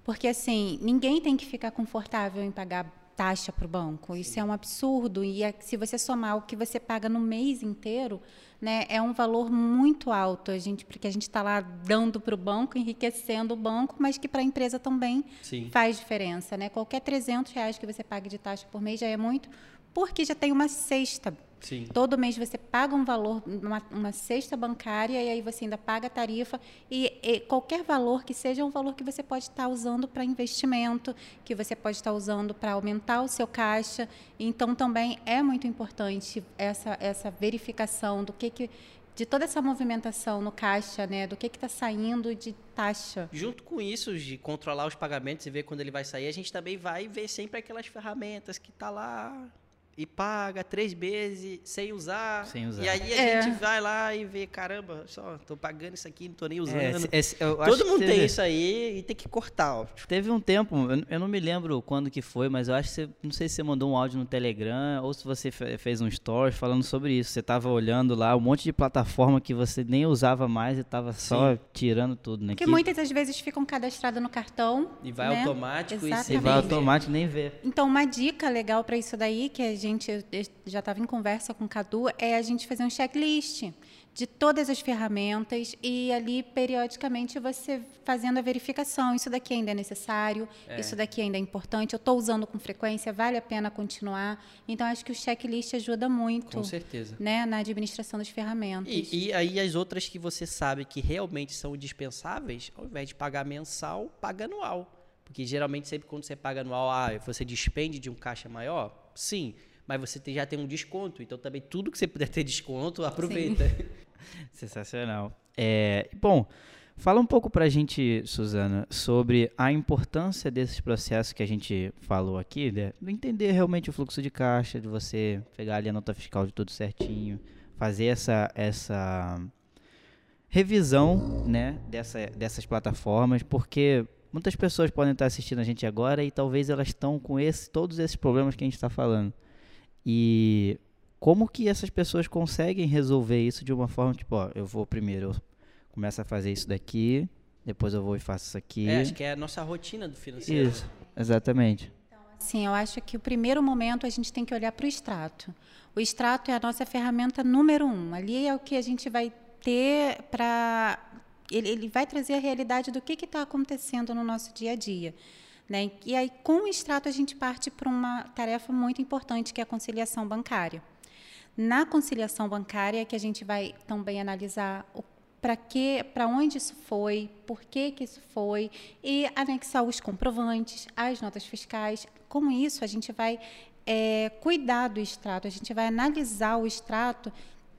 Porque assim, ninguém tem que ficar confortável em pagar taxa para o banco. Isso é um absurdo. E é, se você somar o que você paga no mês inteiro, né, é um valor muito alto. A gente, porque a gente está lá dando para o banco, enriquecendo o banco, mas que para a empresa também Sim. faz diferença. Né? Qualquer 300 reais que você pague de taxa por mês já é muito porque já tem uma cesta. Sim. Todo mês você paga um valor, uma, uma, cesta bancária, e aí você ainda paga a tarifa. E, e qualquer valor que seja, é um valor que você pode estar usando para investimento, que você pode estar usando para aumentar o seu caixa. Então, também é muito importante essa, essa verificação do que, que de toda essa movimentação no caixa, né, do que está saindo de taxa. Junto com isso, de controlar os pagamentos e ver quando ele vai sair, a gente também vai ver sempre aquelas ferramentas que tá lá e paga três meses sem usar. Sem usar. E aí a é. gente vai lá e vê, caramba, só tô pagando isso aqui, não tô nem é, usando. É, esse, Todo mundo teve, tem isso aí e tem que cortar. Ó. Teve um tempo, eu não me lembro quando que foi, mas eu acho que você, não sei se você mandou um áudio no Telegram ou se você fez um story falando sobre isso. Você tava olhando lá um monte de plataforma que você nem usava mais e tava só Sim. tirando tudo, né? Que, que muitas das vezes ficam cadastradas no cartão. E vai né? automático Exatamente. e, e vai automático nem vê. Então, uma dica legal para isso daí que a gente já estava em conversa com o Cadu, é a gente fazer um checklist de todas as ferramentas e ali periodicamente você fazendo a verificação. Isso daqui ainda é necessário, é. isso daqui ainda é importante, eu estou usando com frequência, vale a pena continuar. Então acho que o checklist ajuda muito. Com certeza. Né, na administração das ferramentas. E, e aí as outras que você sabe que realmente são indispensáveis, ao invés de pagar mensal, paga anual. Porque geralmente sempre quando você paga anual, ah, você despende de um caixa maior, sim mas você tem, já tem um desconto. Então também tudo que você puder ter desconto, aproveita. Sensacional. É, bom, fala um pouco para a gente, Suzana, sobre a importância desses processos que a gente falou aqui, né? entender realmente o fluxo de caixa, de você pegar ali a nota fiscal de tudo certinho, fazer essa, essa revisão né, dessa, dessas plataformas, porque muitas pessoas podem estar assistindo a gente agora e talvez elas estão com esse, todos esses problemas que a gente está falando. E como que essas pessoas conseguem resolver isso de uma forma, tipo, ó, eu vou primeiro, eu começo a fazer isso daqui, depois eu vou e faço isso aqui. É, acho que é a nossa rotina do financeiro. Isso, exatamente. Então, assim, eu acho que o primeiro momento a gente tem que olhar para o extrato. O extrato é a nossa ferramenta número um. Ali é o que a gente vai ter para. Ele, ele vai trazer a realidade do que está acontecendo no nosso dia a dia. Né? E aí, com o extrato, a gente parte para uma tarefa muito importante, que é a conciliação bancária. Na conciliação bancária é que a gente vai também analisar para que, para onde isso foi, por que, que isso foi, e anexar os comprovantes, as notas fiscais. Com isso, a gente vai é, cuidar do extrato, a gente vai analisar o extrato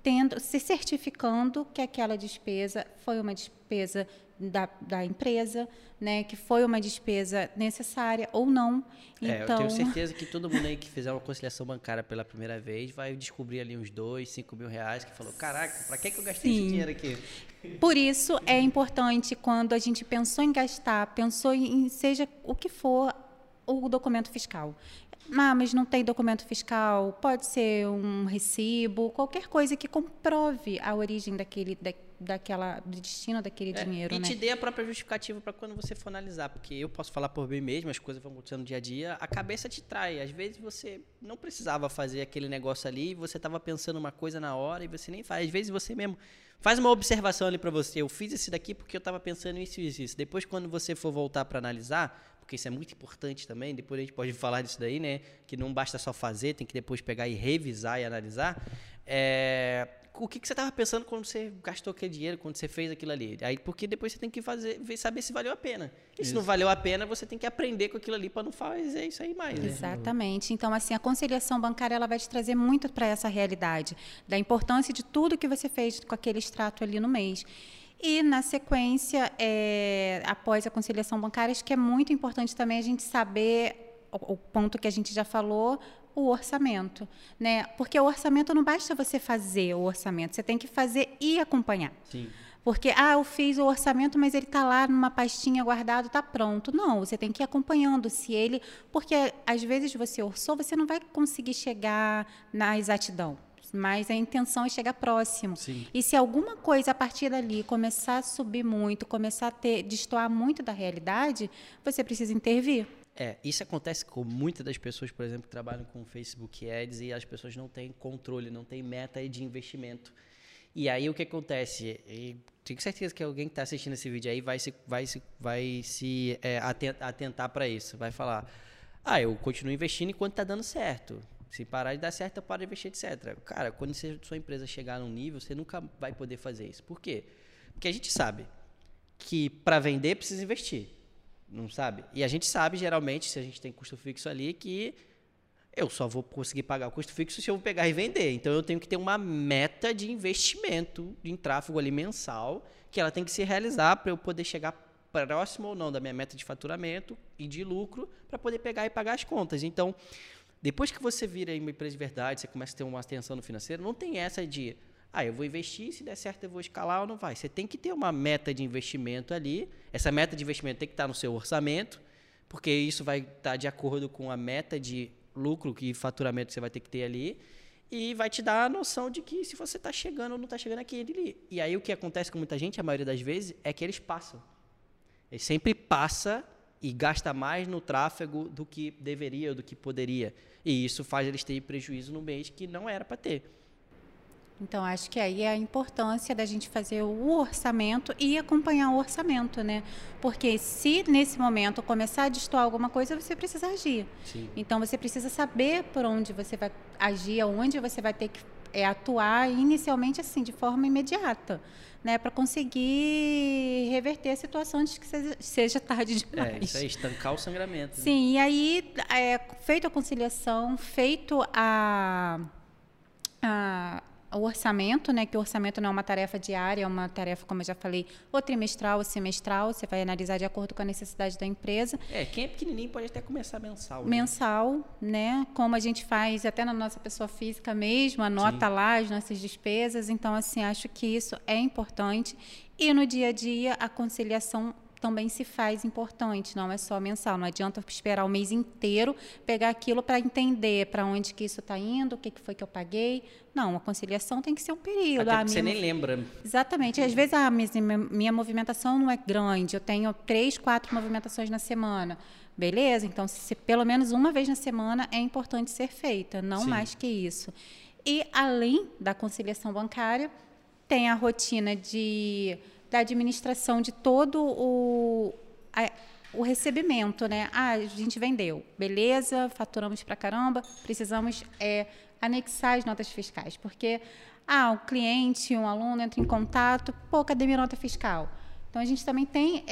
tendo, se certificando que aquela despesa foi uma despesa da, da empresa, né, que foi uma despesa necessária ou não. É, então... eu tenho certeza que todo mundo aí que fizer uma conciliação bancária pela primeira vez vai descobrir ali uns dois, cinco mil reais que falou, caraca, para que, que eu gastei Sim. esse dinheiro aqui? Por isso é importante quando a gente pensou em gastar, pensou em seja o que for o documento fiscal. Ah, mas não tem documento fiscal, pode ser um recibo, qualquer coisa que comprove a origem daquele, da, daquela, do destino daquele é, dinheiro. E né? te dê a própria justificativa para quando você for analisar, porque eu posso falar por mim mesmo, as coisas vão acontecendo dia a dia, a cabeça te trai. Às vezes você não precisava fazer aquele negócio ali, você estava pensando uma coisa na hora e você nem faz. Às vezes você mesmo faz uma observação ali para você. Eu fiz esse daqui porque eu estava pensando isso e isso, isso. Depois, quando você for voltar para analisar, porque isso é muito importante também, depois a gente pode falar disso daí, né? Que não basta só fazer, tem que depois pegar e revisar e analisar. É, o que, que você estava pensando quando você gastou aquele dinheiro, quando você fez aquilo ali? Aí, porque depois você tem que fazer, saber se valeu a pena. E isso. se não valeu a pena, você tem que aprender com aquilo ali para não fazer isso aí mais. Né? Exatamente. Então, assim, a conciliação bancária ela vai te trazer muito para essa realidade da importância de tudo que você fez com aquele extrato ali no mês. E, na sequência, é, após a conciliação bancária, acho que é muito importante também a gente saber o, o ponto que a gente já falou, o orçamento, né? Porque o orçamento não basta você fazer o orçamento, você tem que fazer e acompanhar. Sim. Porque, ah, eu fiz o orçamento, mas ele está lá numa pastinha guardado, está pronto. Não, você tem que ir acompanhando se ele. Porque às vezes você orçou, você não vai conseguir chegar na exatidão. Mas a intenção é chegar próximo. Sim. E se alguma coisa a partir dali começar a subir muito, começar a ter, destoar muito da realidade, você precisa intervir. É, isso acontece com muitas das pessoas, por exemplo, que trabalham com Facebook Ads e as pessoas não têm controle, não têm meta de investimento. E aí o que acontece? E tenho certeza que alguém que está assistindo esse vídeo aí vai se, vai se, vai se é, atentar para isso. Vai falar: ah, eu continuo investindo enquanto está dando certo. Se parar de dar certo, eu paro de investir, etc. Cara, quando você, sua empresa chegar num nível, você nunca vai poder fazer isso. Por quê? Porque a gente sabe que para vender precisa investir. Não sabe? E a gente sabe, geralmente, se a gente tem custo fixo ali, que eu só vou conseguir pagar o custo fixo se eu pegar e vender. Então eu tenho que ter uma meta de investimento em tráfego ali mensal, que ela tem que se realizar para eu poder chegar próximo ou não da minha meta de faturamento e de lucro para poder pegar e pagar as contas. Então, depois que você vira uma empresa de verdade, você começa a ter uma atenção no financeiro, não tem essa de, ah, eu vou investir, se der certo eu vou escalar ou não vai. Você tem que ter uma meta de investimento ali. Essa meta de investimento tem que estar no seu orçamento, porque isso vai estar de acordo com a meta de lucro e faturamento que você vai ter que ter ali e vai te dar a noção de que se você está chegando ou não está chegando aqui ali. E aí o que acontece com muita gente, a maioria das vezes, é que eles passam. Ele sempre passa e gasta mais no tráfego do que deveria ou do que poderia. E isso faz eles terem prejuízo no mês que não era para ter. Então, acho que aí é a importância da gente fazer o orçamento e acompanhar o orçamento, né? Porque se nesse momento começar a destoar alguma coisa, você precisa agir. Sim. Então, você precisa saber por onde você vai agir, onde você vai ter que é, atuar inicialmente assim, de forma imediata. Né, para conseguir reverter a situação antes que seja, seja tarde demais. É, isso aí, estancar o sangramento. Né? Sim, e aí, é, feito a conciliação, feito a, a o orçamento, né, que o orçamento não é uma tarefa diária, é uma tarefa, como eu já falei, ou trimestral ou semestral, você vai analisar de acordo com a necessidade da empresa. É, quem é pequenininho pode até começar mensal. Né? Mensal, né, como a gente faz até na nossa pessoa física mesmo, anota Sim. lá as nossas despesas, então, assim, acho que isso é importante. E no dia a dia, a conciliação também se faz importante, não é só mensal. Não adianta esperar o mês inteiro pegar aquilo para entender para onde que isso está indo, o que, que foi que eu paguei. Não, a conciliação tem que ser um período. Até ah, você nem lembra. Exatamente. Às vezes a minha, minha movimentação não é grande, eu tenho três, quatro movimentações na semana. Beleza? Então, se pelo menos uma vez na semana é importante ser feita, não Sim. mais que isso. E além da conciliação bancária, tem a rotina de da administração de todo o, a, o recebimento, né? Ah, a gente vendeu, beleza, faturamos para caramba, precisamos é, anexar as notas fiscais, porque ah, o cliente, um aluno entra em contato, pô, cadê minha nota fiscal? Então, a gente também tem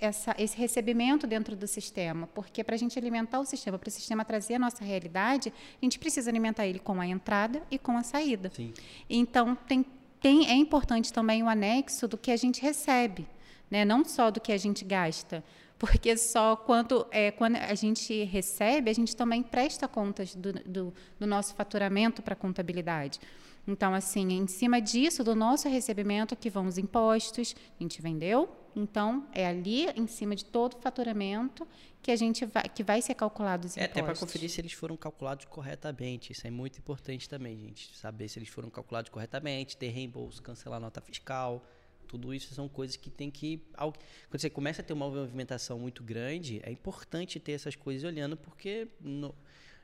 essa, esse recebimento dentro do sistema, porque para a gente alimentar o sistema, para o sistema trazer a nossa realidade, a gente precisa alimentar ele com a entrada e com a saída. Sim. Então, tem tem, é importante também o anexo do que a gente recebe, né? não só do que a gente gasta. Porque só quando, é, quando a gente recebe, a gente também presta contas do, do, do nosso faturamento para a contabilidade. Então, assim, em cima disso, do nosso recebimento, que vão os impostos, a gente vendeu, então é ali, em cima de todo o faturamento, que a gente vai, que vai ser calculado os impostos. É até para conferir se eles foram calculados corretamente. Isso é muito importante também, gente. Saber se eles foram calculados corretamente, ter reembolso, cancelar nota fiscal. Tudo isso são coisas que tem que. Quando você começa a ter uma movimentação muito grande, é importante ter essas coisas olhando, porque. No,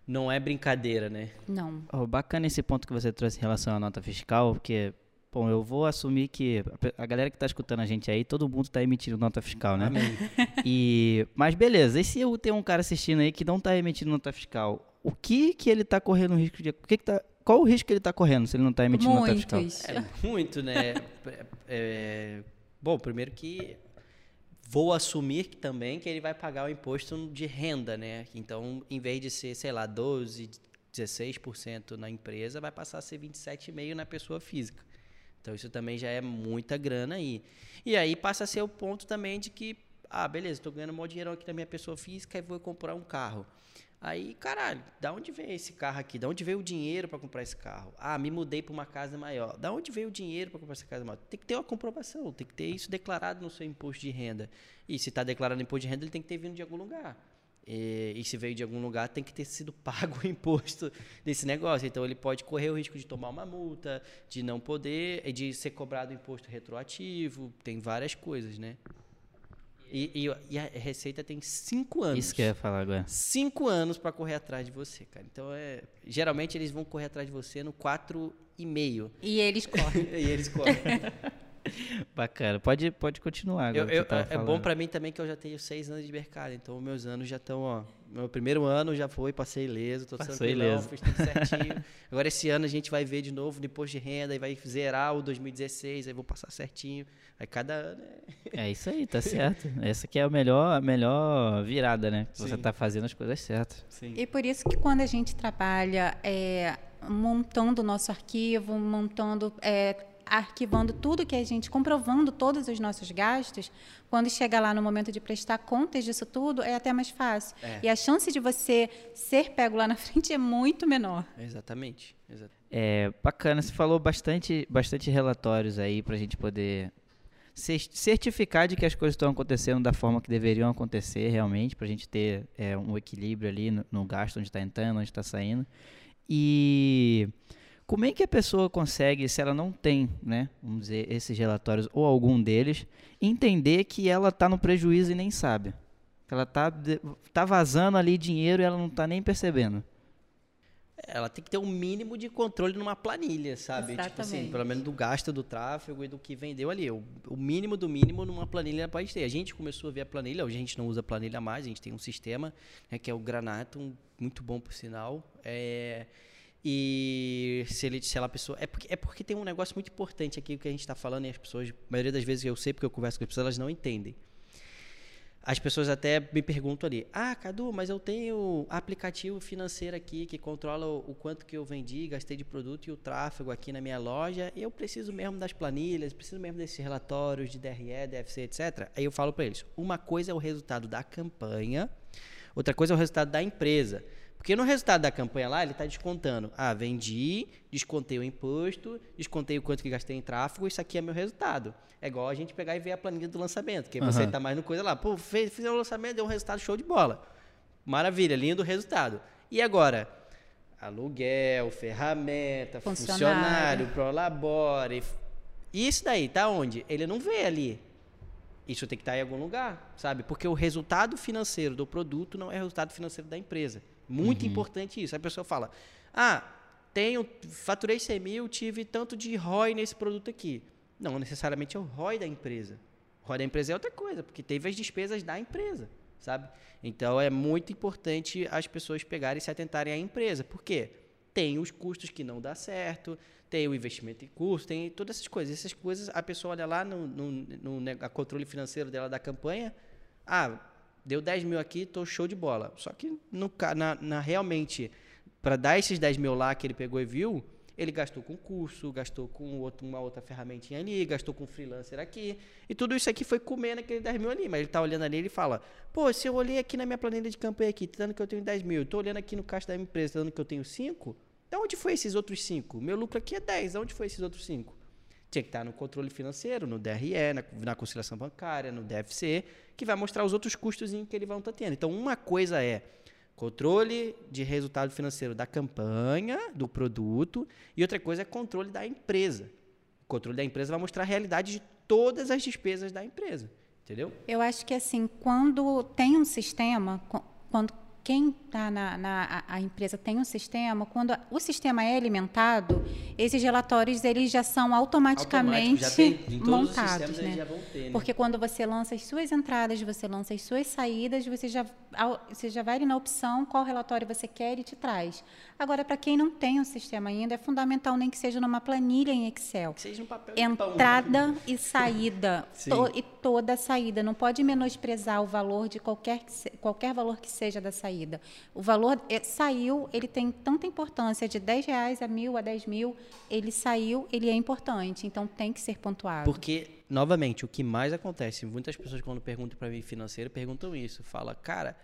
não é brincadeira, né? Não. Oh, bacana esse ponto que você trouxe em relação à nota fiscal, porque, bom, eu vou assumir que a galera que está escutando a gente aí, todo mundo está emitindo nota fiscal, né? Amém. E, mas beleza, e se eu tenho um cara assistindo aí que não está emitindo nota fiscal, o que que ele está correndo risco de... O que que tá, qual o risco que ele está correndo se ele não está emitindo Muitos. nota fiscal? É, muito, né? é, é, bom, primeiro que vou assumir que, também que ele vai pagar o imposto de renda, né? Então, em vez de ser, sei lá, 12, 16% na empresa, vai passar a ser 27,5% na pessoa física. Então isso também já é muita grana aí. E aí passa a ser o ponto também de que, ah, beleza, estou ganhando um dinheiro aqui na minha pessoa física e vou comprar um carro. Aí, caralho, da onde veio esse carro aqui? Da onde veio o dinheiro para comprar esse carro? Ah, me mudei para uma casa maior. Da onde veio o dinheiro para comprar essa casa maior? Tem que ter uma comprovação, tem que ter isso declarado no seu imposto de renda. E se está declarado no imposto de renda, ele tem que ter vindo de algum lugar. E, e, se veio de algum lugar, tem que ter sido pago o imposto desse negócio. Então, ele pode correr o risco de tomar uma multa, de não poder, de ser cobrado imposto retroativo. Tem várias coisas, né? E, e, e, a Receita tem cinco anos. Isso que eu ia falar agora. Cinco anos para correr atrás de você, cara. Então, é, geralmente eles vão correr atrás de você no quatro e meio. E eles correm. e eles correm. Bacana. Pode, pode continuar. Eu, eu, é bom para mim também que eu já tenho seis anos de mercado. Então, meus anos já estão, ó. Meu primeiro ano já foi, passei ileso, tô Passou ileso. fiz tudo certinho. Agora, esse ano a gente vai ver de novo no imposto de renda e vai zerar o 2016, aí vou passar certinho. Aí cada ano é. É isso aí, tá certo. Essa que é a melhor, a melhor virada, né? Sim. Você tá fazendo as coisas certas. Sim. E por isso que quando a gente trabalha é, montando o nosso arquivo, montando. É, arquivando tudo que a gente, comprovando todos os nossos gastos, quando chega lá no momento de prestar contas disso tudo, é até mais fácil. É. E a chance de você ser pego lá na frente é muito menor. Exatamente. Exatamente. É bacana, você falou bastante, bastante relatórios aí para a gente poder certificar de que as coisas estão acontecendo da forma que deveriam acontecer realmente, para a gente ter é, um equilíbrio ali no, no gasto, onde está entrando, onde está saindo. E como é que a pessoa consegue, se ela não tem, né, vamos dizer, esses relatórios ou algum deles, entender que ela está no prejuízo e nem sabe? Ela está tá vazando ali dinheiro e ela não está nem percebendo. Ela tem que ter um mínimo de controle numa planilha, sabe? Exatamente. Tipo assim, pelo menos do gasto do tráfego e do que vendeu ali. O, o mínimo do mínimo numa planilha pode ter. A gente começou a ver a planilha, hoje a gente não usa planilha mais, a gente tem um sistema né, que é o Granatum, muito bom por sinal. É, e se ele se ela pessoa é porque é porque tem um negócio muito importante aqui que a gente está falando e as pessoas, a maioria das vezes eu sei porque eu converso com as pessoas, elas não entendem. As pessoas até me perguntam ali: "Ah, Cadu, mas eu tenho aplicativo financeiro aqui que controla o, o quanto que eu vendi, gastei de produto e o tráfego aqui na minha loja, eu preciso mesmo das planilhas, preciso mesmo desses relatórios de DRE, DFC, etc". Aí eu falo para eles: "Uma coisa é o resultado da campanha, outra coisa é o resultado da empresa". Porque no resultado da campanha lá, ele está descontando. Ah, vendi, descontei o imposto, descontei o quanto que gastei em tráfego, isso aqui é meu resultado. É igual a gente pegar e ver a planilha do lançamento, que uhum. você está mais no coisa lá. Pô, fez, fiz o lançamento, deu um resultado show de bola. Maravilha, linha do resultado. E agora? Aluguel, ferramenta, funcionário, funcionário prolabore. E isso daí, tá onde? Ele não vê ali. Isso tem que estar em algum lugar, sabe? Porque o resultado financeiro do produto não é o resultado financeiro da empresa. Muito uhum. importante isso. A pessoa fala: Ah, tenho, faturei 100 mil, tive tanto de ROI nesse produto aqui. Não necessariamente é o ROI da empresa. O ROI da empresa é outra coisa, porque teve as despesas da empresa, sabe? Então é muito importante as pessoas pegarem e se atentarem à empresa. Por quê? Tem os custos que não dá certo, tem o investimento em curso, tem todas essas coisas. Essas coisas, a pessoa olha lá no, no, no, no controle financeiro dela da campanha, ah, deu 10 mil aqui, tô show de bola. Só que no, na, na realmente, para dar esses 10 mil lá que ele pegou e viu, ele gastou com curso, gastou com outro, uma outra ferramentinha ali, gastou com freelancer aqui. E tudo isso aqui foi comendo aquele 10 mil ali. Mas ele tá olhando ali e fala: Pô, se eu olhei aqui na minha planilha de campanha aqui, tá dando que eu tenho 10 mil, tô olhando aqui no caixa da minha empresa, tá dando que eu tenho 5, de onde foi esses outros 5? Meu lucro aqui é 10, de onde foi esses outros 5? Tinha que estar no controle financeiro, no DRE, na, na conciliação bancária, no DFC, que vai mostrar os outros custos que ele vai estar tendo. Então, uma coisa é controle de resultado financeiro da campanha, do produto, e outra coisa é controle da empresa. O controle da empresa vai mostrar a realidade de todas as despesas da empresa. Entendeu? Eu acho que assim, quando tem um sistema, quando quem está na, na a, empresa tem um sistema, quando o sistema é alimentado, esses relatórios eles já são automaticamente já tem, montados, né? Ter, né? Porque quando você lança as suas entradas, você lança as suas saídas, você já você já vai ali na opção qual relatório você quer e te traz. Agora, para quem não tem um sistema ainda, é fundamental nem que seja numa planilha em Excel. Que seja um papel Entrada pão. e saída to, e toda a saída. Não pode menosprezar o valor de qualquer qualquer valor que seja da saída. O valor é, saiu, ele tem tanta importância, de 10 reais a mil, a 10 mil, ele saiu, ele é importante, então tem que ser pontuado. Porque, novamente, o que mais acontece, muitas pessoas quando perguntam para mim financeiro, perguntam isso, fala, cara,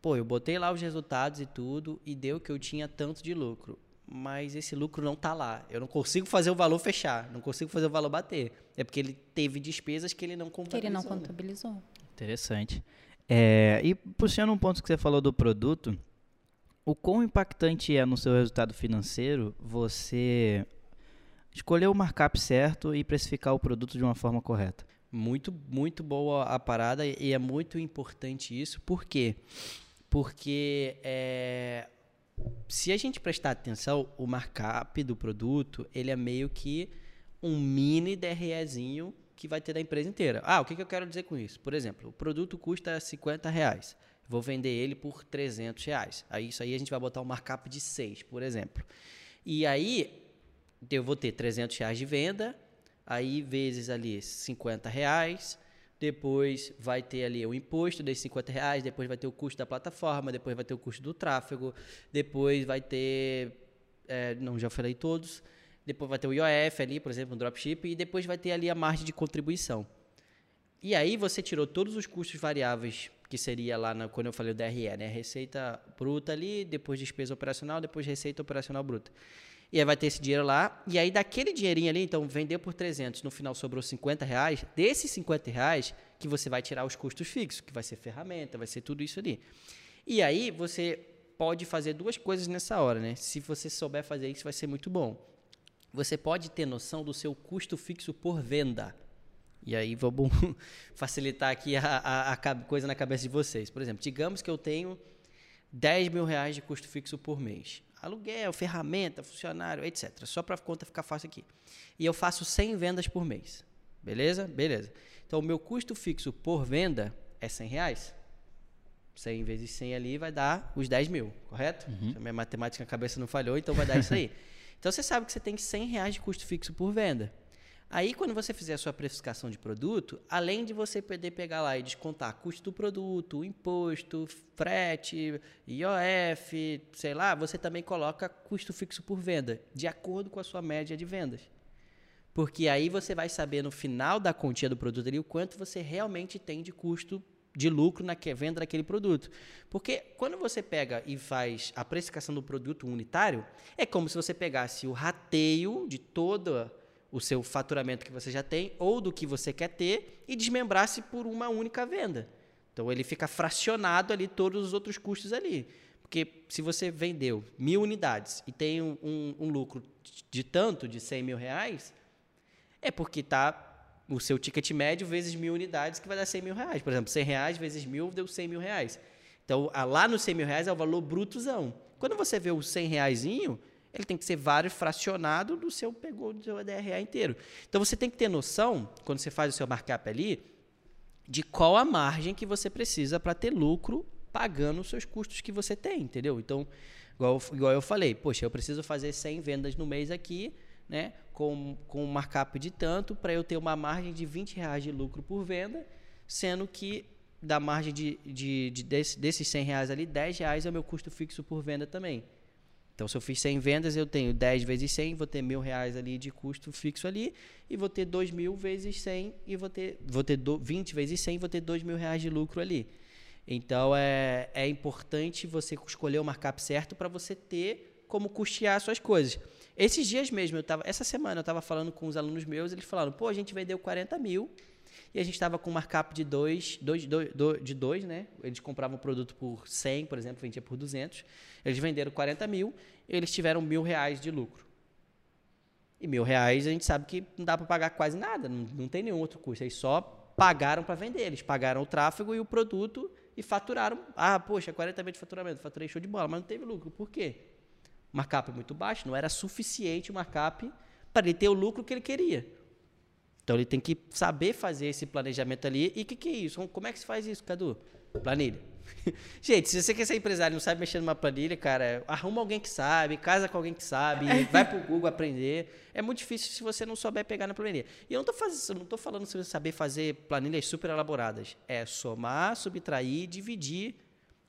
pô, eu botei lá os resultados e tudo, e deu que eu tinha tanto de lucro mas esse lucro não está lá. Eu não consigo fazer o valor fechar, não consigo fazer o valor bater. É porque ele teve despesas que ele não contabilizou. Que ele não contabilizou. Interessante. É, e puxando um ponto que você falou do produto, o quão impactante é no seu resultado financeiro você escolher o markup certo e precificar o produto de uma forma correta? Muito, muito boa a parada e é muito importante isso. Por quê? Porque é, se a gente prestar atenção, o markup do produto, ele é meio que um mini DREzinho que vai ter da empresa inteira. Ah, o que, que eu quero dizer com isso? Por exemplo, o produto custa 50 reais. Vou vender ele por 300 reais. Aí, isso aí a gente vai botar um markup de 6, por exemplo. E aí, eu vou ter 300 reais de venda, aí vezes ali 50 reais, depois vai ter ali o imposto desses 50 reais, depois vai ter o custo da plataforma, depois vai ter o custo do tráfego, depois vai ter, é, não já falei todos, depois vai ter o IOF ali, por exemplo, um dropship, e depois vai ter ali a margem de contribuição. E aí você tirou todos os custos variáveis que seria lá na, quando eu falei o DRE, né? Receita bruta ali, depois despesa operacional, depois receita operacional bruta. E aí vai ter esse dinheiro lá. E aí daquele dinheirinho ali, então vendeu por 300, no final sobrou 50 reais. Desses 50 reais que você vai tirar os custos fixos, que vai ser ferramenta, vai ser tudo isso ali. E aí você pode fazer duas coisas nessa hora, né? Se você souber fazer isso, vai ser muito bom. Você pode ter noção do seu custo fixo por venda. E aí vamos facilitar aqui a, a, a, coisa na cabeça de vocês. Por exemplo, digamos que eu tenho 10 mil reais de custo fixo por mês aluguel, ferramenta, funcionário, etc. Só para a conta ficar fácil aqui. E eu faço 100 vendas por mês. Beleza? Beleza. Então, o meu custo fixo por venda é 100 reais. 100 vezes 100 ali vai dar os 10 mil, correto? Uhum. Minha matemática na cabeça não falhou, então vai dar isso aí. então, você sabe que você tem 100 reais de custo fixo por venda. Aí, quando você fizer a sua precificação de produto, além de você poder pegar lá e descontar custo do produto, imposto, frete, IOF, sei lá, você também coloca custo fixo por venda, de acordo com a sua média de vendas. Porque aí você vai saber no final da continha do produto ali o quanto você realmente tem de custo de lucro na venda daquele produto. Porque quando você pega e faz a precificação do produto unitário, é como se você pegasse o rateio de toda o seu faturamento que você já tem ou do que você quer ter e desmembrasse por uma única venda. Então ele fica fracionado ali todos os outros custos ali. Porque se você vendeu mil unidades e tem um, um, um lucro de tanto, de 100 mil reais, é porque está o seu ticket médio vezes mil unidades que vai dar 100 mil reais. Por exemplo, 100 reais vezes mil deu 100 mil reais. Então, lá no 100 mil reais é o valor brutozão. Quando você vê o 100 reaisinho, ele tem que ser vários fracionado do seu pegou do seu DRA inteiro. Então você tem que ter noção, quando você faz o seu markup ali, de qual a margem que você precisa para ter lucro pagando os seus custos que você tem, entendeu? Então, igual, igual eu falei, poxa, eu preciso fazer 100 vendas no mês aqui, né, com, com um markup de tanto, para eu ter uma margem de 20 reais de lucro por venda, sendo que da margem de, de, de desse, desses 100 reais ali, 10 reais é o meu custo fixo por venda também. Então, se eu fiz 100 vendas, eu tenho 10 vezes 100, vou ter mil reais ali de custo fixo ali, e vou ter 2 mil vezes 100, e vou ter, vou ter do, 20 vezes 100, vou ter 2 mil reais de lucro ali. Então, é, é importante você escolher o markup certo para você ter como custear suas coisas. Esses dias mesmo, eu tava, essa semana, eu estava falando com os alunos meus, eles falaram, pô, a gente vendeu 40 mil, e a gente estava com um markup de 2, dois, dois, dois, de 2, né? Eles compravam o produto por 100, por exemplo, vendia por 200. Eles venderam 40 mil, eles tiveram mil reais de lucro. E mil reais a gente sabe que não dá para pagar quase nada, não, não tem nenhum outro custo. Eles só pagaram para vender, eles pagaram o tráfego e o produto e faturaram. Ah, poxa, 40 mil de faturamento, faturei show de bola, mas não teve lucro. Por quê? Markup muito baixo, não era suficiente o markup para ele ter o lucro que ele queria. Então ele tem que saber fazer esse planejamento ali. E o que, que é isso? Como é que se faz isso, Cadu? Planilha. Gente, se você quer ser empresário e não sabe mexer numa planilha, cara, arruma alguém que sabe, casa com alguém que sabe, vai pro Google aprender. É muito difícil se você não souber pegar na planilha. E eu não tô, fazendo, não tô falando você saber fazer planilhas super elaboradas. É somar, subtrair, dividir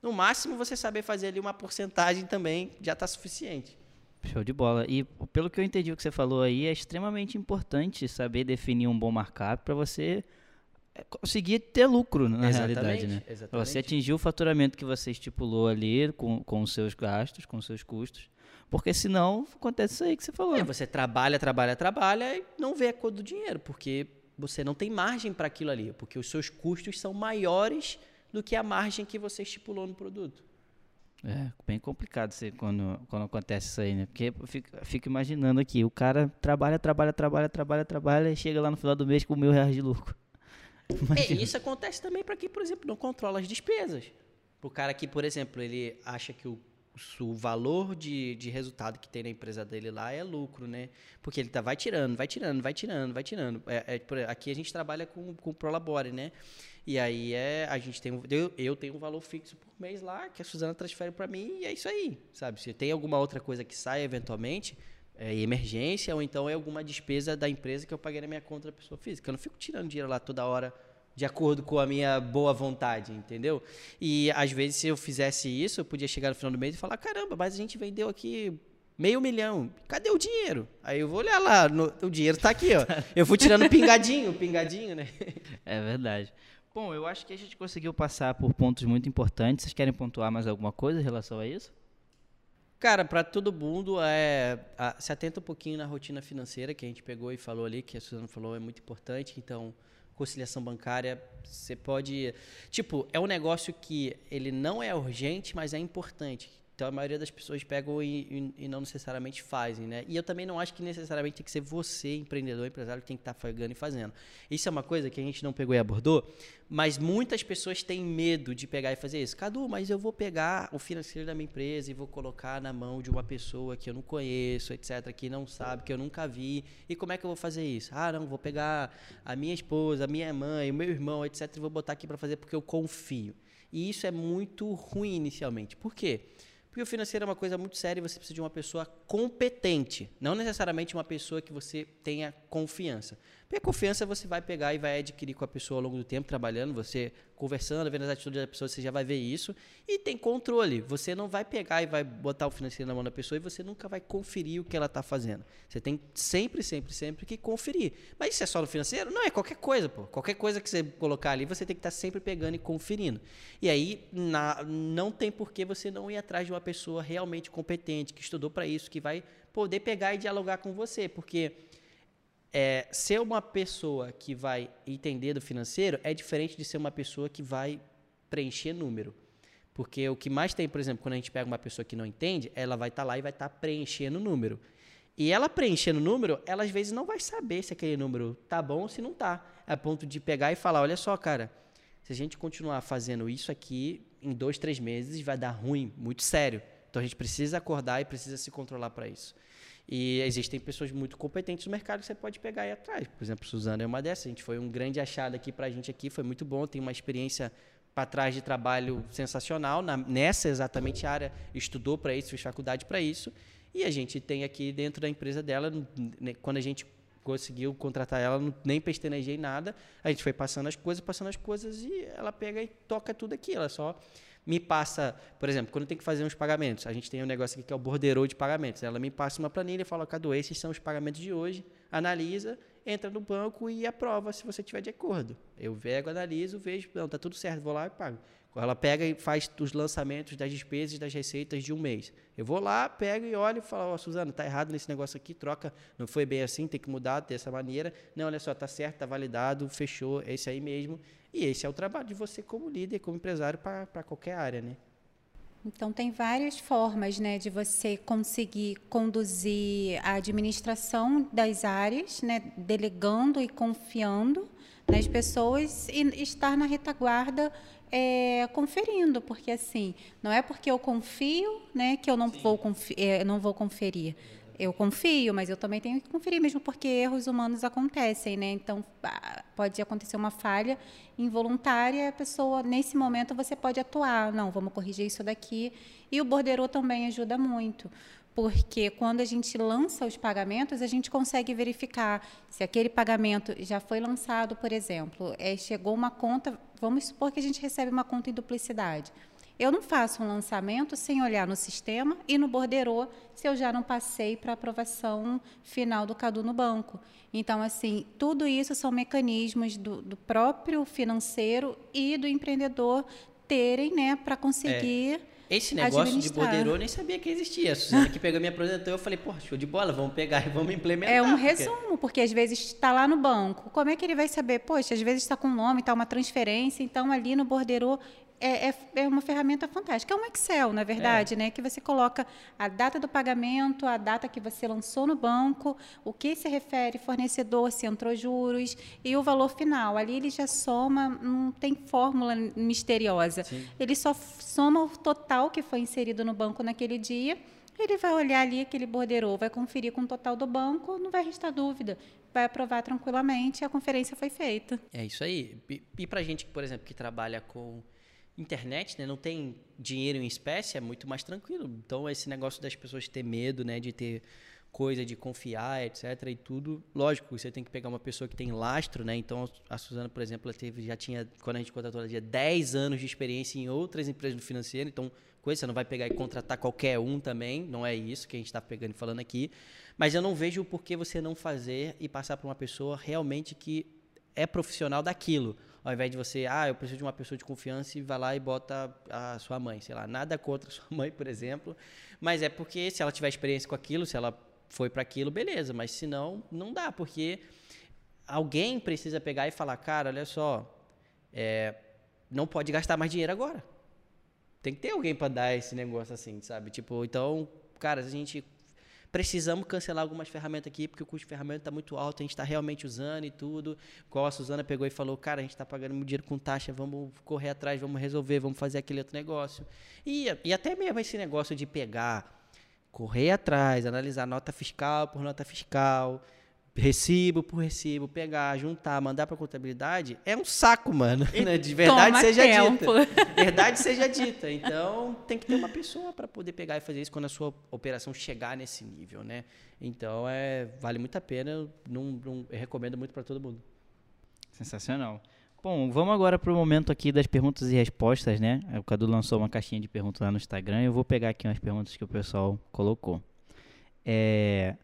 No máximo, você saber fazer ali uma porcentagem também já está suficiente. Show de bola. E pelo que eu entendi o que você falou aí, é extremamente importante saber definir um bom markup para você é, conseguir ter lucro na Exatamente, realidade, né? exatamente. Você atingir o faturamento que você estipulou ali com, com os seus gastos, com os seus custos. Porque senão acontece isso aí que você falou. É, você trabalha, trabalha, trabalha e não vê a cor do dinheiro, porque você não tem margem para aquilo ali, porque os seus custos são maiores do que a margem que você estipulou no produto. É, bem complicado você, quando, quando acontece isso aí, né? Porque eu fico, fico, imaginando aqui, o cara trabalha, trabalha, trabalha, trabalha, trabalha e chega lá no final do mês com mil reais de lucro. É, isso acontece também para quem, por exemplo, não controla as despesas. Para o cara que, por exemplo, ele acha que o, o valor de, de resultado que tem na empresa dele lá é lucro, né? Porque ele tá, vai tirando, vai tirando, vai tirando, vai tirando. É, é, aqui a gente trabalha com, com o Prolabore, né? E aí é, a gente tem eu, eu tenho um valor fixo por mês lá que a Suzana transfere para mim e é isso aí, sabe? Se tem alguma outra coisa que sai eventualmente, é emergência ou então é alguma despesa da empresa que eu paguei na minha conta da pessoa física. Eu não fico tirando dinheiro lá toda hora de acordo com a minha boa vontade, entendeu? E às vezes se eu fizesse isso, eu podia chegar no final do mês e falar: caramba, mas a gente vendeu aqui meio milhão. Cadê o dinheiro? Aí eu vou olhar lá, no, o dinheiro está aqui, ó. Eu fui tirando pingadinho, pingadinho, né? É verdade. Bom, eu acho que a gente conseguiu passar por pontos muito importantes. Vocês querem pontuar mais alguma coisa em relação a isso? Cara, para todo mundo, é, a, se atenta um pouquinho na rotina financeira que a gente pegou e falou ali, que a Suzana falou, é muito importante. Então, conciliação bancária, você pode... Tipo, é um negócio que ele não é urgente, mas é importante. Então a maioria das pessoas pegam e, e, e, não necessariamente fazem, né? E eu também não acho que necessariamente tem que ser você, empreendedor, empresário, que tem que estar tá pegando e fazendo. Isso é uma coisa que a gente não pegou e abordou, mas muitas pessoas têm medo de pegar e fazer isso. Cadu, mas eu vou pegar o financeiro da minha empresa e vou colocar na mão de uma pessoa que eu não conheço, etc., que não sabe, que eu nunca vi. E como é que eu vou fazer isso? Ah, não, vou pegar a minha esposa, a minha mãe, o meu irmão, etc., e vou botar aqui para fazer porque eu confio. E isso é muito ruim inicialmente. Por quê? Porque o financeiro é uma coisa muito séria e você precisa de uma pessoa competente, não necessariamente uma pessoa que você tenha confiança. Porque a confiança você vai pegar e vai adquirir com a pessoa ao longo do tempo, trabalhando, você conversando, vendo as atitudes da pessoa, você já vai ver isso. E tem controle. Você não vai pegar e vai botar o financeiro na mão da pessoa e você nunca vai conferir o que ela está fazendo. Você tem sempre, sempre, sempre que conferir. Mas isso é só no financeiro? Não, é qualquer coisa, pô. Qualquer coisa que você colocar ali, você tem que estar tá sempre pegando e conferindo. E aí, na, não tem por que você não ir atrás de uma pessoa realmente competente, que estudou para isso, que vai poder pegar e dialogar com você. Porque é, ser uma pessoa que vai entender do financeiro é diferente de ser uma pessoa que vai preencher número. Porque o que mais tem, por exemplo, quando a gente pega uma pessoa que não entende, ela vai estar tá lá e vai estar tá preenchendo número. E ela preenchendo número, ela às vezes não vai saber se aquele número tá bom ou se não tá. A ponto de pegar e falar, olha só, cara, se a gente continuar fazendo isso aqui, em dois, três meses vai dar ruim, muito sério. Então a gente precisa acordar e precisa se controlar para isso. E existem pessoas muito competentes no mercado que você pode pegar aí atrás. Por exemplo, Suzana é uma dessas. A gente foi um grande achado aqui para a gente aqui, foi muito bom. Tem uma experiência para trás de trabalho sensacional na, nessa exatamente área. Estudou para isso, fez faculdade para isso. E a gente tem aqui dentro da empresa dela, quando a gente conseguiu contratar ela, nem pestanejei nada. A gente foi passando as coisas, passando as coisas e ela pega e toca tudo aqui. Ela só me passa, por exemplo, quando tem que fazer uns pagamentos, a gente tem um negócio aqui que é o borderou de pagamentos. Ela me passa uma planilha e fala, Cadu, esses são os pagamentos de hoje, analisa, entra no banco e aprova se você tiver de acordo. Eu pego, analiso, vejo, não, tá tudo certo, vou lá e pago. Ela pega e faz os lançamentos das despesas das receitas de um mês. Eu vou lá, pego e olho e falo, ó, oh, Suzana, tá errado nesse negócio aqui, troca, não foi bem assim, tem que mudar dessa maneira. Não, olha só, tá certo, tá validado, fechou, é esse aí mesmo. E esse é o trabalho de você como líder, como empresário para qualquer área, né? Então tem várias formas, né, de você conseguir conduzir a administração das áreas, né, delegando e confiando nas pessoas e estar na retaguarda é, conferindo, porque assim não é porque eu confio, né, que eu não vou é, não vou conferir eu confio, mas eu também tenho que conferir, mesmo porque erros humanos acontecem, né? Então, pode acontecer uma falha involuntária, a pessoa, nesse momento, você pode atuar. Não, vamos corrigir isso daqui. E o borderô também ajuda muito, porque quando a gente lança os pagamentos, a gente consegue verificar se aquele pagamento já foi lançado, por exemplo, é, chegou uma conta, vamos supor que a gente recebe uma conta em duplicidade Eu não faço um lançamento sem olhar no sistema e no borderô se eu já não passei para aprovação final do CADU no banco. Então, assim, tudo isso são mecanismos do, do próprio financeiro e do empreendedor terem, né, para conseguir. É. Esse negócio de borderô eu nem sabia que existia. A Suzana que pegou me apresentou, eu falei, pô, show de bola, vamos pegar e vamos implementar. É um porque... resumo, porque às vezes está lá no banco. Como é que ele vai saber? Poxa, às vezes está com nome, está uma transferência, então ali no borderô é, é, é, uma ferramenta fantástica. É um Excel, na verdade, é. né? Que você coloca a data do pagamento, a data que você lançou no banco, o que se refere fornecedor, se entrou juros e o valor final. Ali ele já soma, não tem fórmula misteriosa. Sim. Ele só soma o total que foi inserido no banco naquele dia. Ele vai olhar ali aquele borderô, vai conferir com o total do banco, não vai restar dúvida vai aprovar tranquilamente, a conferência foi feita. É isso aí. E, e para gente, por exemplo, que trabalha com internet, né, não tem dinheiro em espécie, é muito mais tranquilo. Então, esse negócio das pessoas ter medo, né, de ter coisa, de confiar, etc. e tudo, lógico, você tem que pegar uma pessoa que tem lastro, né? Então, a Suzana, por exemplo, ela teve, já tinha, quando a gente contratou, ela tinha 10 anos de experiência em outras empresas do financeiro, então, coisa, você não vai pegar e contratar qualquer um também, não é isso que a gente está pegando e falando aqui. Mas eu não vejo o porquê você não fazer e passar para uma pessoa realmente que é profissional daquilo ao invés de você, ah, eu preciso de uma pessoa de confiança e vai lá e bota a sua mãe, sei lá, nada contra a sua mãe, por exemplo, mas é porque se ela tiver experiência com aquilo, se ela foi para aquilo, beleza, mas se não, não dá, porque alguém precisa pegar e falar, cara, olha só, é, não pode gastar mais dinheiro agora. Tem que ter alguém para dar esse negócio assim, sabe? Tipo, então, cara, a gente precisamos cancelar algumas ferramentas aqui, porque o custo de ferramenta está muito alto, a gente está realmente usando e tudo. Qual a Suzana pegou e falou, cara, a gente está pagando muito dinheiro com taxa, vamos correr atrás, vamos resolver, vamos fazer aquele outro negócio. E, e até mesmo esse negócio de pegar, correr atrás, analisar nota fiscal por nota fiscal, recibo por recibo, pegar, juntar, mandar para contabilidade, é um saco, mano. Né? De verdade seja tempo. dita. Verdade seja dita. Então, tem que ter uma pessoa para poder pegar e fazer isso quando a sua operação chegar nesse nível, né? Então, é, vale muito a pena, não, não eu recomendo muito para todo mundo. Sensacional. Bom, vamos agora para o momento aqui das perguntas e respostas, né? O Cadu lançou uma caixinha de perguntas lá no Instagram e eu vou pegar aqui umas perguntas que o pessoal colocou. É...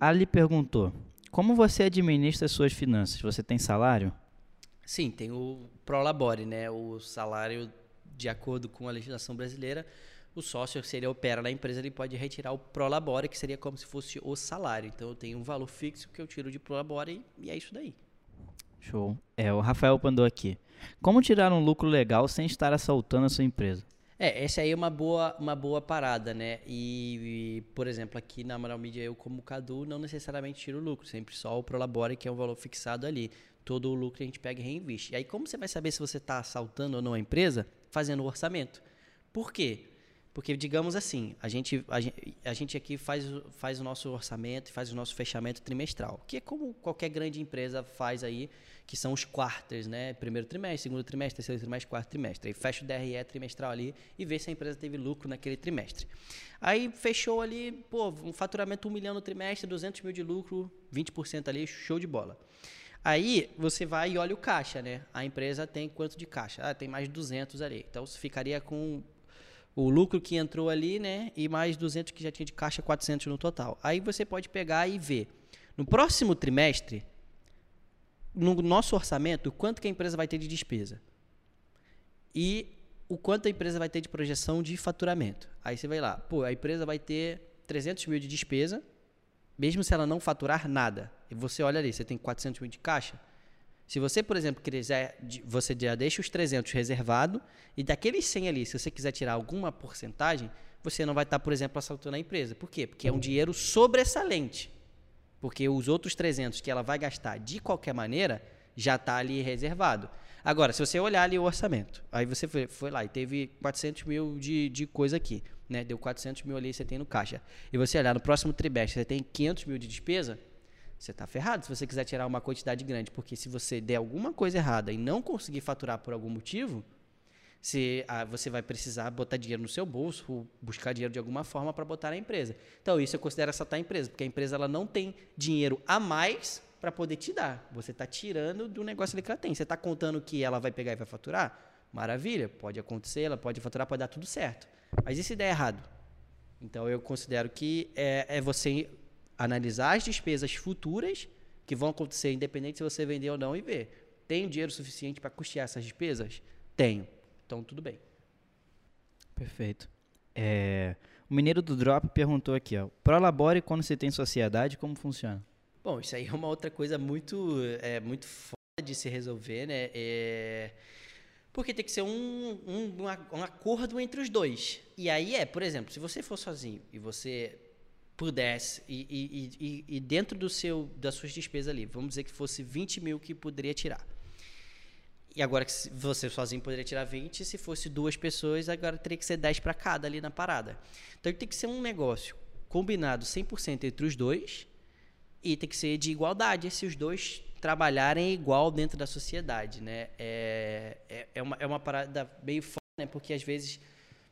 Ali perguntou: Como você administra suas finanças? Você tem salário? Sim, tem o Prolabore, né? O salário de acordo com a legislação brasileira, o sócio, se ele opera na empresa, ele pode retirar o Prolabore, que seria como se fosse o salário. Então eu tenho um valor fixo que eu tiro de Prolabore e, e é isso daí. Show. É, o Rafael mandou aqui. Como tirar um lucro legal sem estar assaltando a sua empresa? É, essa aí é uma boa, uma boa parada, né? E, e, por exemplo, aqui na Moral Media, eu como Cadu, não necessariamente tiro lucro, sempre só o Prolabore, que é um valor fixado ali. Todo o lucro a gente pega e reinveste. E aí, como você vai saber se você está assaltando ou não a empresa? Fazendo o orçamento. Por quê? Porque, digamos assim, a gente, a gente, a gente aqui faz, faz o nosso orçamento, faz o nosso fechamento trimestral, que é como qualquer grande empresa faz aí que são os quartos, né? Primeiro trimestre, segundo trimestre, terceiro trimestre, quarto trimestre. Aí fecha o DRE trimestral ali e vê se a empresa teve lucro naquele trimestre. Aí fechou ali, pô, um faturamento 1 milhão no trimestre, 200 mil de lucro, 20% ali, show de bola. Aí você vai e olha o caixa, né? A empresa tem quanto de caixa? Ah, tem mais de 200 ali. Então você ficaria com o lucro que entrou ali, né? E mais 200 que já tinha de caixa, 400 no total. Aí você pode pegar e ver. No próximo trimestre, no nosso orçamento, quanto que a empresa vai ter de despesa. E o quanto a empresa vai ter de projeção de faturamento. Aí você vai lá, pô, a empresa vai ter 300 mil de despesa, mesmo se ela não faturar nada. E você olha ali, você tem 400 mil de caixa. Se você, por exemplo, quiser, você já deixa os 300 reservado e daqueles 100 ali, se você quiser tirar alguma porcentagem, você não vai estar, por exemplo, assaltando a empresa. Por quê? Porque é um dinheiro sobressalente. Porque os outros 300 que ela vai gastar de qualquer maneira já está ali reservado. Agora, se você olhar ali o orçamento, aí você foi, foi lá e teve 400 mil de, de coisa aqui, né? Deu 400 mil ali, você tem no caixa. E você olhar no próximo trimestre, você tem 500 mil de despesa, você está ferrado se você quiser tirar uma quantidade grande. Porque se você der alguma coisa errada e não conseguir faturar por algum motivo, se, ah, você vai precisar botar dinheiro no seu bolso, buscar dinheiro de alguma forma para botar na empresa. Então, isso eu considero assaltar a empresa, porque a empresa ela não tem dinheiro a mais para poder te dar. Você está tirando do negócio que ela tem. Você está contando que ela vai pegar e vai faturar? Maravilha, pode acontecer, ela pode faturar, pode dar tudo certo. Mas e se der errado? Então eu considero que é, é você analisar as despesas futuras que vão acontecer, independente se você vender ou não, e ver. Tenho dinheiro suficiente para custear essas despesas? Tenho. Então tudo bem. Perfeito. É, o Mineiro do Drop perguntou aqui, ó. Prolabore quando você tem sociedade, como funciona? Bom, isso aí é uma outra coisa muito, é, muito foda de se resolver, né? É, porque tem que ser um, um, um acordo entre os dois. E aí é, por exemplo, se você for sozinho e você pudesse, e, e, e, e, dentro do seu, das suas despesas ali, vamos dizer que fosse 20 mil que poderia tirar. E agora que você sozinho poderia tirar 20, se fosse duas pessoas, agora teria que ser 10 para cada ali na parada. Então tem que ser um negócio combinado 100% entre os dois e tem que ser de igualdade, se os dois trabalharem igual dentro da sociedade, né? É, é, é, uma, é uma parada meio foda, né? Porque às vezes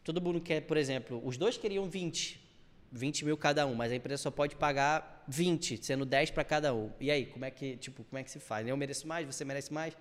todo mundo quer, por exemplo, os dois queriam 20, 20 mil cada um, mas a empresa só pode pagar 20, sendo 10 para cada um. E aí, como é que, tipo, como é que se faz? Eu mereço mais, você merece mais?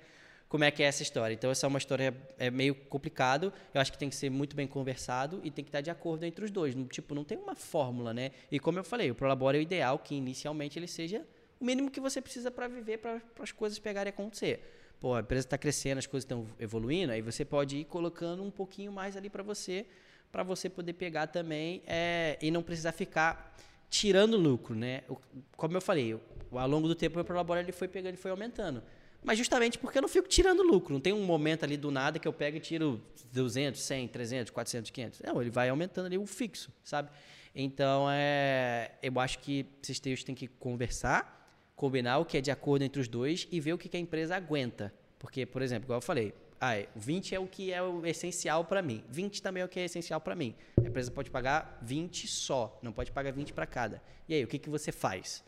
Como é que é essa história? Então, essa é uma história é meio complicado. Eu acho que tem que ser muito bem conversado e tem que estar de acordo entre os dois. Tipo, não tem uma fórmula, né? E como eu falei, o Prolabore é o ideal que inicialmente ele seja o mínimo que você precisa para viver, para as coisas pegarem a acontecer. Pô, a empresa está crescendo, as coisas estão evoluindo, aí você pode ir colocando um pouquinho mais ali para você, para você poder pegar também é, e não precisar ficar tirando lucro, né? O, como eu falei, ao longo do tempo o meu Prolabore ele foi pegando, ele foi aumentando. Mas justamente porque eu não fico tirando lucro. Não tem um momento ali do nada que eu pego e tiro 200, 100, 300, 400, 500. Não, ele vai aumentando ali o fixo, sabe? Então, é, eu acho que vocês têm que conversar combinar o que é de acordo entre os dois e ver o que a empresa aguenta. Porque, por exemplo, igual eu falei, ah, 20 é o que é o essencial para mim. 20 também é o que é essencial para mim. A empresa pode pagar 20 só, não pode pagar 20 para cada. E aí, o que, que você faz?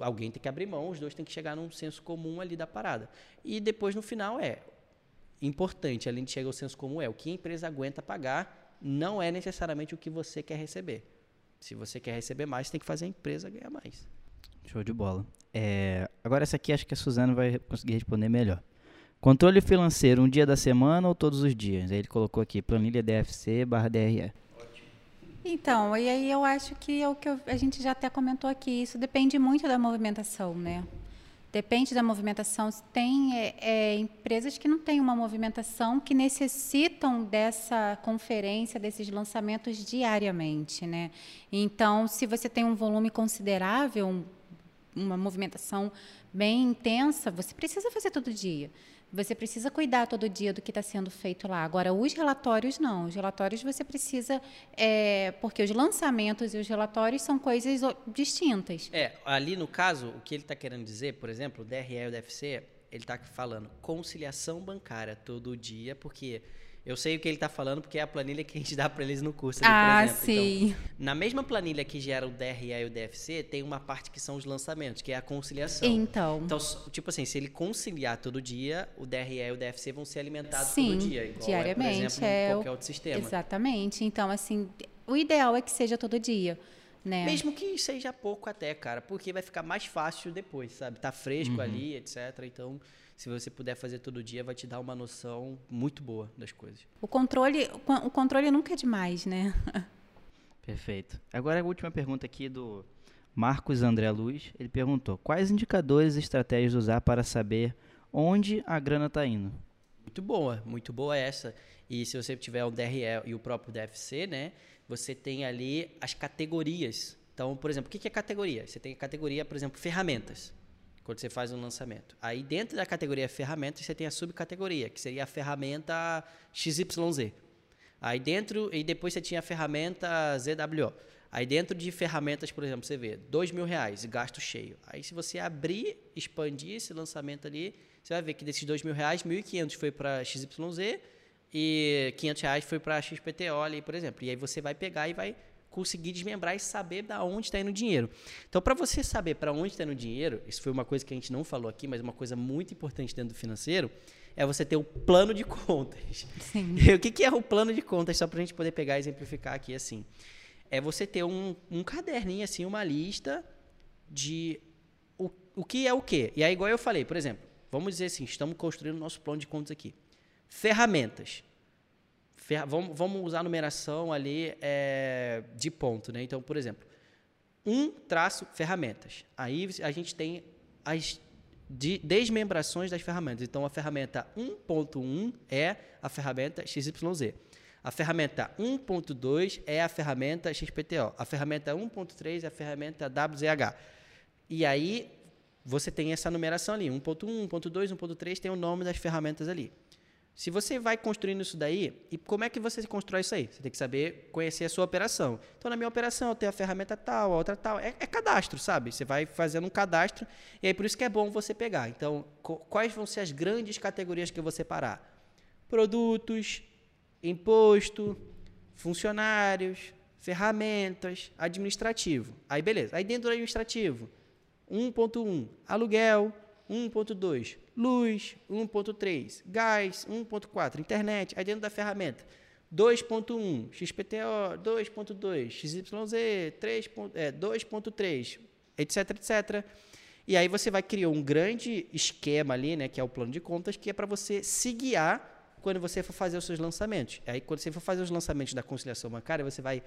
Alguém tem que abrir mão, os dois têm que chegar num senso comum ali da parada. E depois, no final, é importante, além de chegar ao senso comum, é o que a empresa aguenta pagar, não é necessariamente o que você quer receber. Se você quer receber mais, tem que fazer a empresa ganhar mais. Show de bola. É, agora essa aqui acho que a Suzana vai conseguir responder melhor. Controle financeiro, um dia da semana ou todos os dias? Aí ele colocou aqui, planilha DFC barra DRE. Então, e aí eu acho que é o que a gente já até comentou aqui, isso depende muito da movimentação, né? Depende da movimentação. Tem é, é, empresas que não têm uma movimentação que necessitam dessa conferência, desses lançamentos diariamente, né? Então, se você tem um volume considerável, uma movimentação bem intensa, você precisa fazer todo dia. Você precisa cuidar todo dia do que está sendo feito lá. Agora, os relatórios não. Os relatórios você precisa. É, porque os lançamentos e os relatórios são coisas distintas. É, ali no caso, o que ele está querendo dizer, por exemplo, o DRE e o DFC, ele está falando conciliação bancária todo dia, porque eu sei o que ele está falando porque é a planilha que a gente dá para eles no curso. Ali, ah, exemplo. sim. Então, na mesma planilha que gera o DRE e o DFC, tem uma parte que são os lançamentos, que é a conciliação. Então. Então, tipo assim, se ele conciliar todo dia, o DRE e o DFC vão ser alimentados sim, todo dia. Igual diariamente. É, por exemplo, é qualquer outro sistema. Exatamente. Então, assim, o ideal é que seja todo dia. Né? Mesmo que seja pouco até, cara, porque vai ficar mais fácil depois, sabe? Tá fresco uhum. ali, etc. Então, se você puder fazer todo dia, vai te dar uma noção muito boa das coisas. O controle, o controle nunca é demais, né? Perfeito. Agora a última pergunta aqui do Marcos André Luz. Ele perguntou: quais indicadores e estratégias usar para saber onde a grana está indo? Muito boa, muito boa essa. E se você tiver o DRE e o próprio DFC, né, você tem ali as categorias. Então, por exemplo, o que é categoria? Você tem a categoria, por exemplo, ferramentas quando você faz um lançamento. Aí dentro da categoria ferramentas você tem a subcategoria, que seria a ferramenta XYZ. Aí dentro, e depois você tinha a ferramenta ZWO. Aí dentro de ferramentas, por exemplo, você vê dois mil reais, gasto cheio. Aí se você abrir, expandir esse lançamento ali, você vai ver que desses dois mil reais, 1.500 foi para XYZ e 500 reais foi para XPTO ali, por exemplo. E aí você vai pegar e vai conseguir desmembrar e saber da onde está indo o dinheiro. Então, para você saber para onde está indo o dinheiro, isso foi uma coisa que a gente não falou aqui, mas uma coisa muito importante dentro do financeiro, é você ter o plano de contas. Sim. o que, que é o plano de contas, só para a gente poder pegar e exemplificar aqui assim? É você ter um, um caderninho, assim, uma lista de o, o que é o quê. E aí, igual eu falei, por exemplo, vamos dizer assim, estamos construindo o nosso plano de contas aqui. Ferramentas. Vamos, vamos, usar a numeração ali é, de ponto, né? Então, por exemplo, um traço ferramentas. Aí a gente tem as de desmembrações das ferramentas. Então, a ferramenta 1.1 é a ferramenta XYZ. A ferramenta 1.2 é a ferramenta XPTO. A ferramenta 1.3 é a ferramenta WZH. E aí você tem essa numeração ali, 1.1, 1.2, 1.3 tem o nome das ferramentas ali. Se você vai construindo isso daí, e como é que você constrói isso aí? Você tem que saber conhecer a sua operação. Então, na minha operação, eu tenho a ferramenta tal, a outra tal. É, é cadastro, sabe? Você vai fazendo um cadastro, e aí por isso que é bom você pegar. Então, quais vão ser as grandes categorias que eu vou separar? Produtos, imposto, funcionários, ferramentas, administrativo. Aí, beleza. Aí, dentro do administrativo, 1.1, aluguel, 1.2, luz, 1.3, gás, 1.4, internet, aí dentro da ferramenta, 2.1, XPTO, 2.2, XYZ, 3. É, 2.3, etc, etc. E aí você vai criar um grande esquema ali, né, que é o plano de contas, que é para você se guiar quando você for fazer os seus lançamentos. Aí quando você for fazer os lançamentos da conciliação bancária, você vai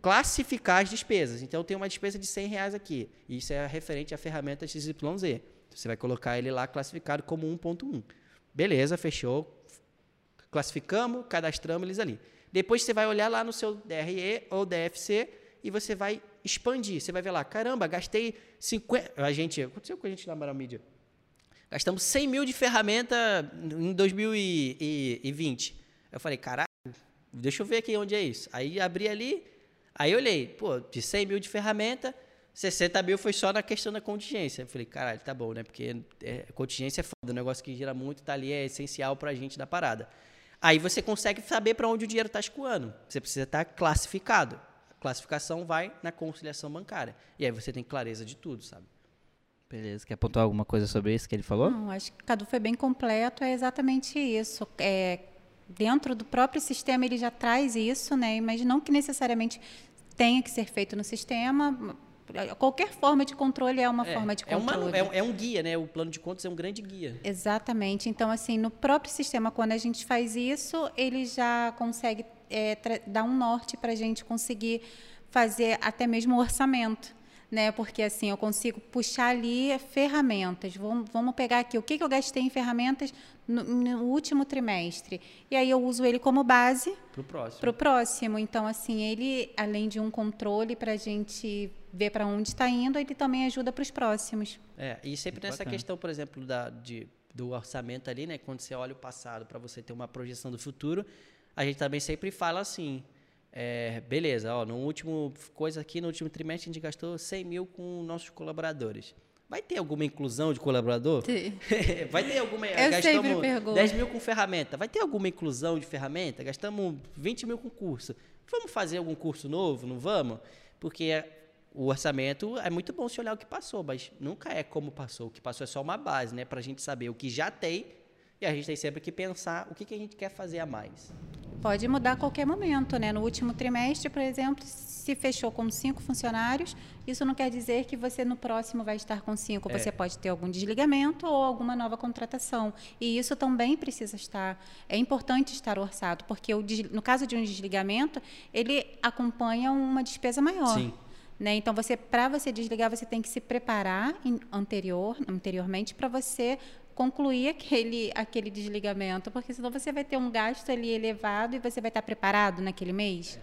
classificar as despesas. Então, tenho uma despesa de 100 reais aqui. Isso é referente à ferramenta XYZ. Você vai colocar ele lá classificado como 1.1. Beleza, fechou. Classificamos, cadastramos eles ali. Depois você vai olhar lá no seu DRE ou DFC e você vai expandir. Você vai ver lá, caramba, gastei 50... A gente... Aconteceu com a gente na Amaral Mídia. Gastamos 100 mil de ferramenta em 2020. Eu falei, caralho, deixa eu ver aqui onde é isso. Aí abri ali, Aí olhei, pô, de 100 mil de ferramenta, 60 mil foi só na questão da contingência. Eu falei, caralho, tá bom, né? Porque é, contingência é foda, um negócio que gira muito, tá ali, é essencial pra gente da parada. Aí você consegue saber para onde o dinheiro está escoando. Você precisa estar tá classificado. A classificação vai na conciliação bancária. E aí você tem clareza de tudo, sabe? Beleza. Quer apontar alguma coisa sobre isso que ele falou? Não, acho que o Cadu foi bem completo. É exatamente isso. É dentro do próprio sistema ele já traz isso, né? Mas não que necessariamente tenha que ser feito no sistema. Qualquer forma de controle é uma é, forma de controle. É, uma, é, é, um guia, né? O plano de contas é um grande guia. Exatamente. Então, assim, no próprio sistema, quando a gente faz isso, ele já consegue é, dar um norte para a gente conseguir fazer até mesmo o orçamento né? Porque assim eu consigo puxar ali ferramentas. Vamos, vamos pegar aqui o que, que eu gastei em ferramentas no, no último trimestre e aí eu uso ele como base para o próximo. Pro próximo. Então assim ele além de um controle para a gente ver para onde está indo, ele também ajuda para os próximos. É e sempre nessa bacana. questão, por exemplo, da de do orçamento ali, né? Quando você olha o passado para você ter uma projeção do futuro, a gente também sempre fala assim é, beleza, ó, no último coisa aqui, no último trimestre a gente gastou 100 mil com nossos colaboradores. Vai ter alguma inclusão de colaborador? Sim. Vai ter alguma. Eu gastamos 10 mil com ferramenta. Vai ter alguma inclusão de ferramenta? Gastamos 20 mil com curso. Vamos fazer algum curso novo? Não vamos? Porque o orçamento é muito bom se olhar o que passou, mas nunca é como passou. O que passou é só uma base, né? Para a gente saber o que já tem e a gente tem sempre que pensar o que, que a gente quer fazer a mais. Pode mudar a qualquer momento, né? No último trimestre, por exemplo, se fechou com cinco funcionários, isso não quer dizer que você no próximo vai estar com cinco. É. Você pode ter algum desligamento ou alguma nova contratação. E isso também precisa estar. É importante estar orçado, porque o, no caso de um desligamento, ele acompanha uma despesa maior. Sim. Né? Então, você para você desligar, você tem que se preparar anterior, anteriormente para você concluir aquele, aquele desligamento, porque senão você vai ter um gasto ali elevado e você vai estar preparado naquele mês.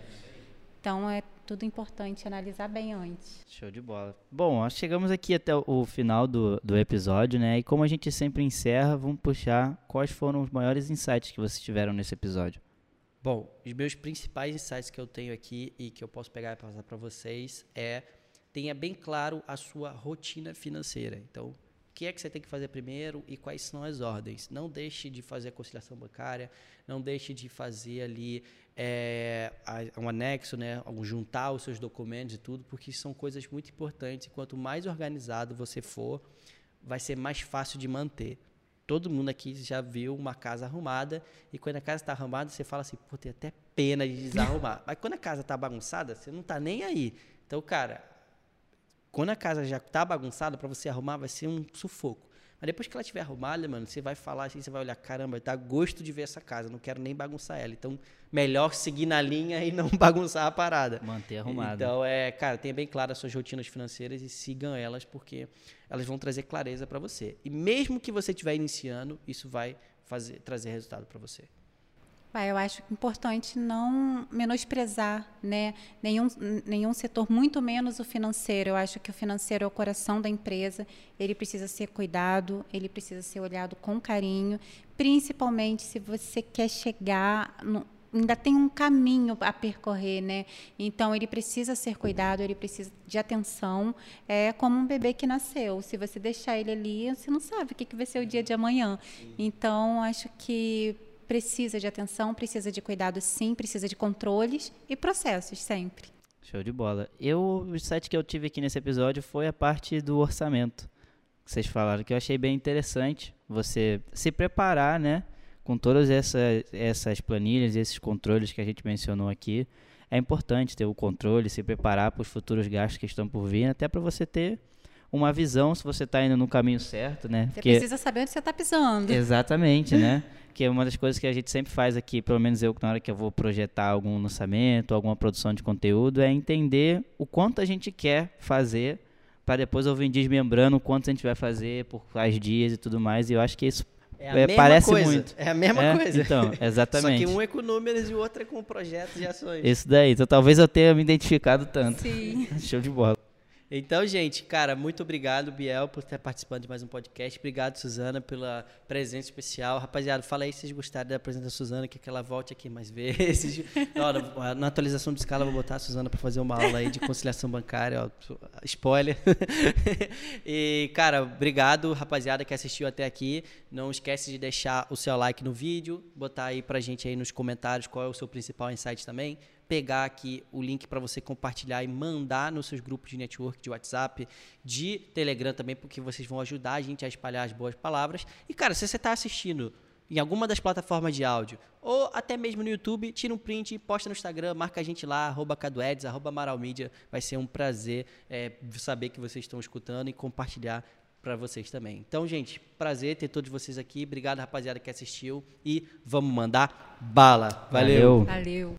Então é tudo importante analisar bem antes. Show de bola. Bom, chegamos aqui até o final do, do episódio, né? E como a gente sempre encerra, vamos puxar quais foram os maiores insights que vocês tiveram nesse episódio. Bom, os meus principais insights que eu tenho aqui e que eu posso pegar e passar para vocês é tenha bem claro a sua rotina financeira. Então, que é que você tem que fazer primeiro e quais são as ordens. Não deixe de fazer a conciliação bancária, não deixe de fazer ali é, um anexo, né, juntar os seus documentos e tudo, porque são coisas muito importantes e quanto mais organizado você for, vai ser mais fácil de manter. Todo mundo aqui já viu uma casa arrumada e quando a casa está arrumada, você fala assim, pô, tem até pena de desarrumar. Mas quando a casa está bagunçada, você não está nem aí. Então, cara, quando a casa já está bagunçada, para você arrumar vai ser um sufoco. Mas depois que ela estiver arrumada, mano, você vai falar assim, você vai olhar, caramba, tá gosto de ver essa casa, não quero nem bagunçar ela. Então, melhor seguir na linha e não bagunçar a parada. Manter arrumada. Então, é, cara, tenha bem claro as suas rotinas financeiras e sigam elas, porque elas vão trazer clareza para você. E mesmo que você estiver iniciando, isso vai fazer, trazer resultado para você. Eu acho importante não menosprezar né, nenhum, nenhum setor, muito menos o financeiro. Eu acho que o financeiro é o coração da empresa, ele precisa ser cuidado, ele precisa ser olhado com carinho, principalmente se você quer chegar. No, ainda tem um caminho a percorrer, né? Então ele precisa ser cuidado, ele precisa de atenção. É como um bebê que nasceu. Se você deixar ele ali, você não sabe o que, que vai ser o dia de amanhã. Então acho que precisa de atenção, precisa de cuidado sim, precisa de controles e processos sempre. Show de bola. Eu, o site que eu tive aqui nesse episódio foi a parte do orçamento. Que vocês falaram que eu achei bem interessante. Você se preparar, né? Com todas essas, essas planilhas, esses controles que a gente mencionou aqui. É importante ter o controle, se preparar para os futuros gastos que estão por vir, até para você ter uma visão se você está indo no caminho certo, né? Você Porque... precisa saber onde você está pisando. Exatamente, né? que é uma das coisas que a gente sempre faz aqui, pelo menos eu, na hora que eu vou projetar algum lançamento, alguma produção de conteúdo, é entender o quanto a gente quer fazer para depois eu vir desmembrando o quanto a gente vai fazer por quais dias e tudo mais. E eu acho que isso é, é parece coisa. muito. É a mesma é, coisa. Então, exatamente. Só que um é com números e o outro é com projetos e ações. Isso daí. Então talvez eu tenha me identificado tanto. Sim. Show de bola. Então, gente, cara, muito obrigado, Biel, por estar participando de mais um podcast. Obrigado, Suzana, pela presença especial. Rapaziada, fala aí se vocês gostaram da presença da Suzana, que, ela volte aqui mais vezes. na atualização de escala, vou botar a Suzana para fazer uma aula aí de conciliação bancária. Ó, spoiler. e, cara, obrigado, rapaziada, que assistiu até aqui. Não esquece de deixar o seu like no vídeo, botar aí pra gente aí nos comentários qual é o seu principal insight também pegar aqui o link para você compartilhar e mandar nos seus grupos de network, de WhatsApp, de Telegram também, porque vocês vão ajudar a gente a espalhar as boas palavras. E, cara, se você está assistindo em alguma das plataformas de áudio, ou até mesmo no YouTube, tira um print, posta no Instagram, marca a gente lá, arroba Caduedes, arroba Maralmídia. Vai ser um prazer é, saber que vocês estão escutando e compartilhar para vocês também. Então, gente, prazer ter todos vocês aqui. Obrigado, rapaziada, que assistiu. E vamos mandar bala. Valeu. Valeu.